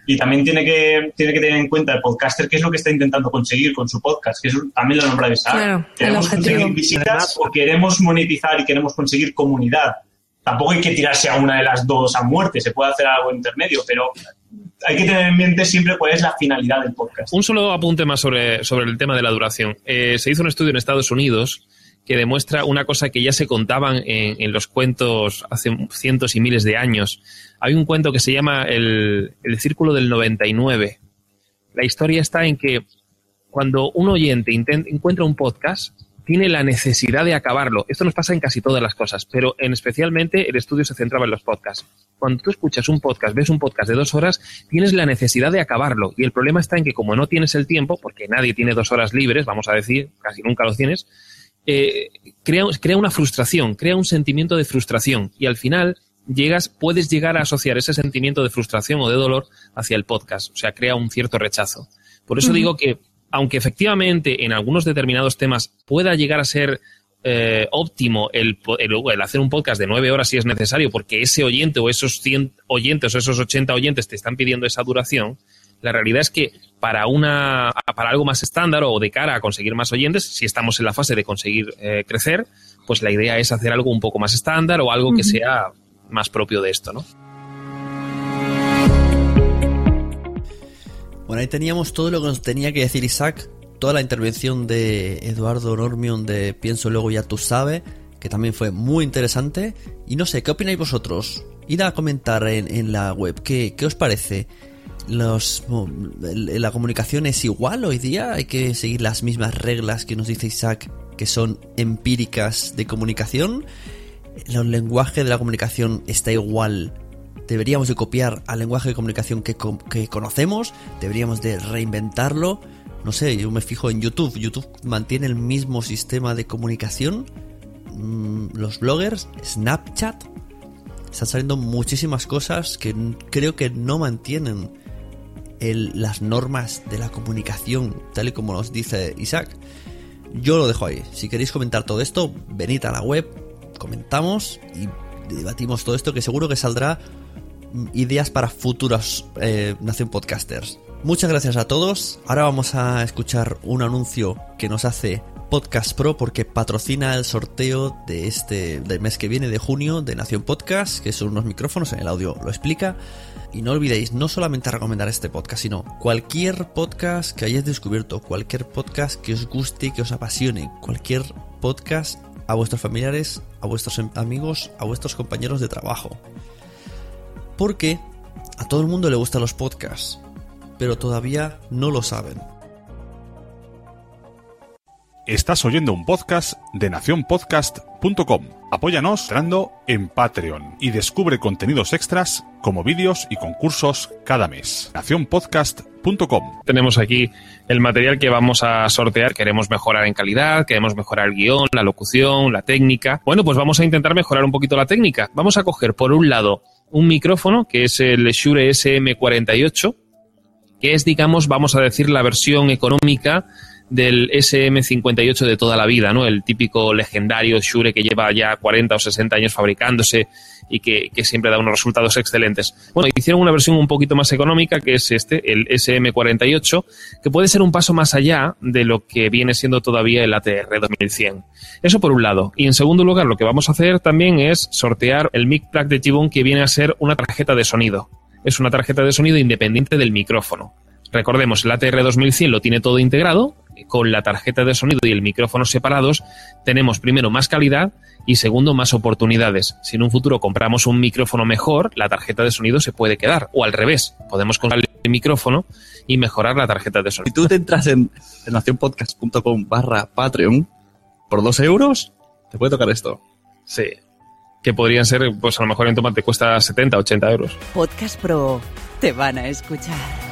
Y también tiene que, tiene que tener en cuenta el podcaster qué es lo que está intentando conseguir con su podcast, que eso también lo nombra Claro, queremos conseguir visitas o queremos monetizar y queremos conseguir comunidad tampoco hay que tirarse a una de las dos a muerte, se puede hacer algo intermedio, pero hay que tener en mente siempre cuál es la finalidad del podcast. Un solo apunte más sobre, sobre el tema de la duración. Eh, se hizo un estudio en Estados Unidos que demuestra una cosa que ya se contaban en, los cuentos hace cientos y miles de años. Hay un cuento que se llama El, el Círculo del 99. La historia está en que cuando un oyente encuentra un podcast, tiene la necesidad de acabarlo. Esto nos pasa en casi todas las cosas, pero en especialmente el estudio se centraba en los podcasts. Cuando tú escuchas un podcast, ves un podcast de dos horas, tienes la necesidad de acabarlo. Y el problema está en que como no tienes el tiempo, porque nadie tiene dos horas libres, vamos a decir, casi nunca lo tienes, eh, crea, crea una frustración, crea un sentimiento de frustración. Y al final llegas, puedes llegar a asociar ese sentimiento de frustración o de dolor hacia el podcast. O sea, crea un cierto rechazo. Por eso digo que aunque efectivamente en algunos determinados temas pueda llegar a ser eh, óptimo el, hacer un podcast de nueve horas si es necesario, porque ese oyente o esos 100 oyentes o esos 80 oyentes te están pidiendo esa duración, la realidad es que para, una, para algo más estándar o de cara a conseguir más oyentes, si estamos en la fase de conseguir eh, crecer, pues la idea es hacer algo un poco más estándar o algo que sea más propio de esto, ¿no? Bueno, ahí teníamos todo lo que nos tenía que decir Isaac, toda la intervención de Eduardo Normion de Pienso Luego Ya Tú Sabes, que también fue muy interesante. Y no sé, ¿qué opináis vosotros? Id a comentar en, la web, ¿qué, os parece? Los, ¿La comunicación es igual hoy día? ¿Hay que seguir las mismas reglas que nos dice Isaac, que son empíricas de comunicación? ¿El lenguaje de la comunicación está igual deberíamos de copiar al lenguaje de comunicación que, conocemos, deberíamos de reinventarlo. No sé, yo me fijo en YouTube. YouTube mantiene el mismo sistema de comunicación. Mm, los bloggers, Snapchat, están saliendo muchísimas cosas que creo que no mantienen las normas de la comunicación, tal y como nos dice Isaac. Yo lo dejo ahí. Si queréis comentar todo esto, venid a la web, comentamos y debatimos todo esto que seguro que saldrá ideas para futuros eh, Nación Podcasters. Muchas gracias a todos. Ahora vamos a escuchar un anuncio que nos hace Podcast Pro porque patrocina el sorteo de este del mes que viene de junio de Nación Podcast, que son unos micrófonos en el audio lo explica. Y no olvidéis no solamente recomendar este podcast, sino cualquier podcast que hayáis descubierto, cualquier podcast que os guste, que os apasione, cualquier podcast a vuestros familiares, a vuestros amigos, a vuestros compañeros de trabajo. Porque a todo el mundo le gustan los podcasts, pero todavía no lo saben. Estás oyendo un podcast de nacionpodcast.com. Apóyanos entrando en Patreon y descubre contenidos extras como vídeos y concursos cada mes. nacionpodcast.com. Tenemos aquí el material que vamos a sortear. Queremos mejorar en calidad, queremos mejorar el guion, la locución, la técnica. Bueno, pues vamos a intentar mejorar un poquito la técnica. Vamos a coger por un lado un micrófono que es el Shure SM48, que es, digamos, vamos a decir, la versión económica del SM58 de toda la vida, ¿no? El típico legendario Shure que lleva ya 40 o 60 años fabricándose y que, siempre da unos resultados excelentes. Bueno, hicieron una versión un poquito más económica, que es este, el SM48, que puede ser un paso más allá de lo que viene siendo todavía el ATR 2100. Eso por un lado. Y en segundo lugar, lo que vamos a hacer también es sortear el mic plug de Gibbon, que viene a ser una tarjeta de sonido. Es una tarjeta de sonido independiente del micrófono. Recordemos, el ATR 2100 lo tiene todo integrado, con la tarjeta de sonido y el micrófono separados, tenemos primero más calidad y segundo más oportunidades. Si en un futuro compramos un micrófono mejor, la tarjeta de sonido se puede quedar. O al revés, podemos comprar el micrófono y mejorar la tarjeta de sonido. Si tú te entras en, nacionpodcast.com barra Patreon, por dos euros, te puede tocar esto. Sí. Que podrían ser, pues a lo mejor en tomate cuesta 70, 80 euros. Podcast Pro, te van a escuchar.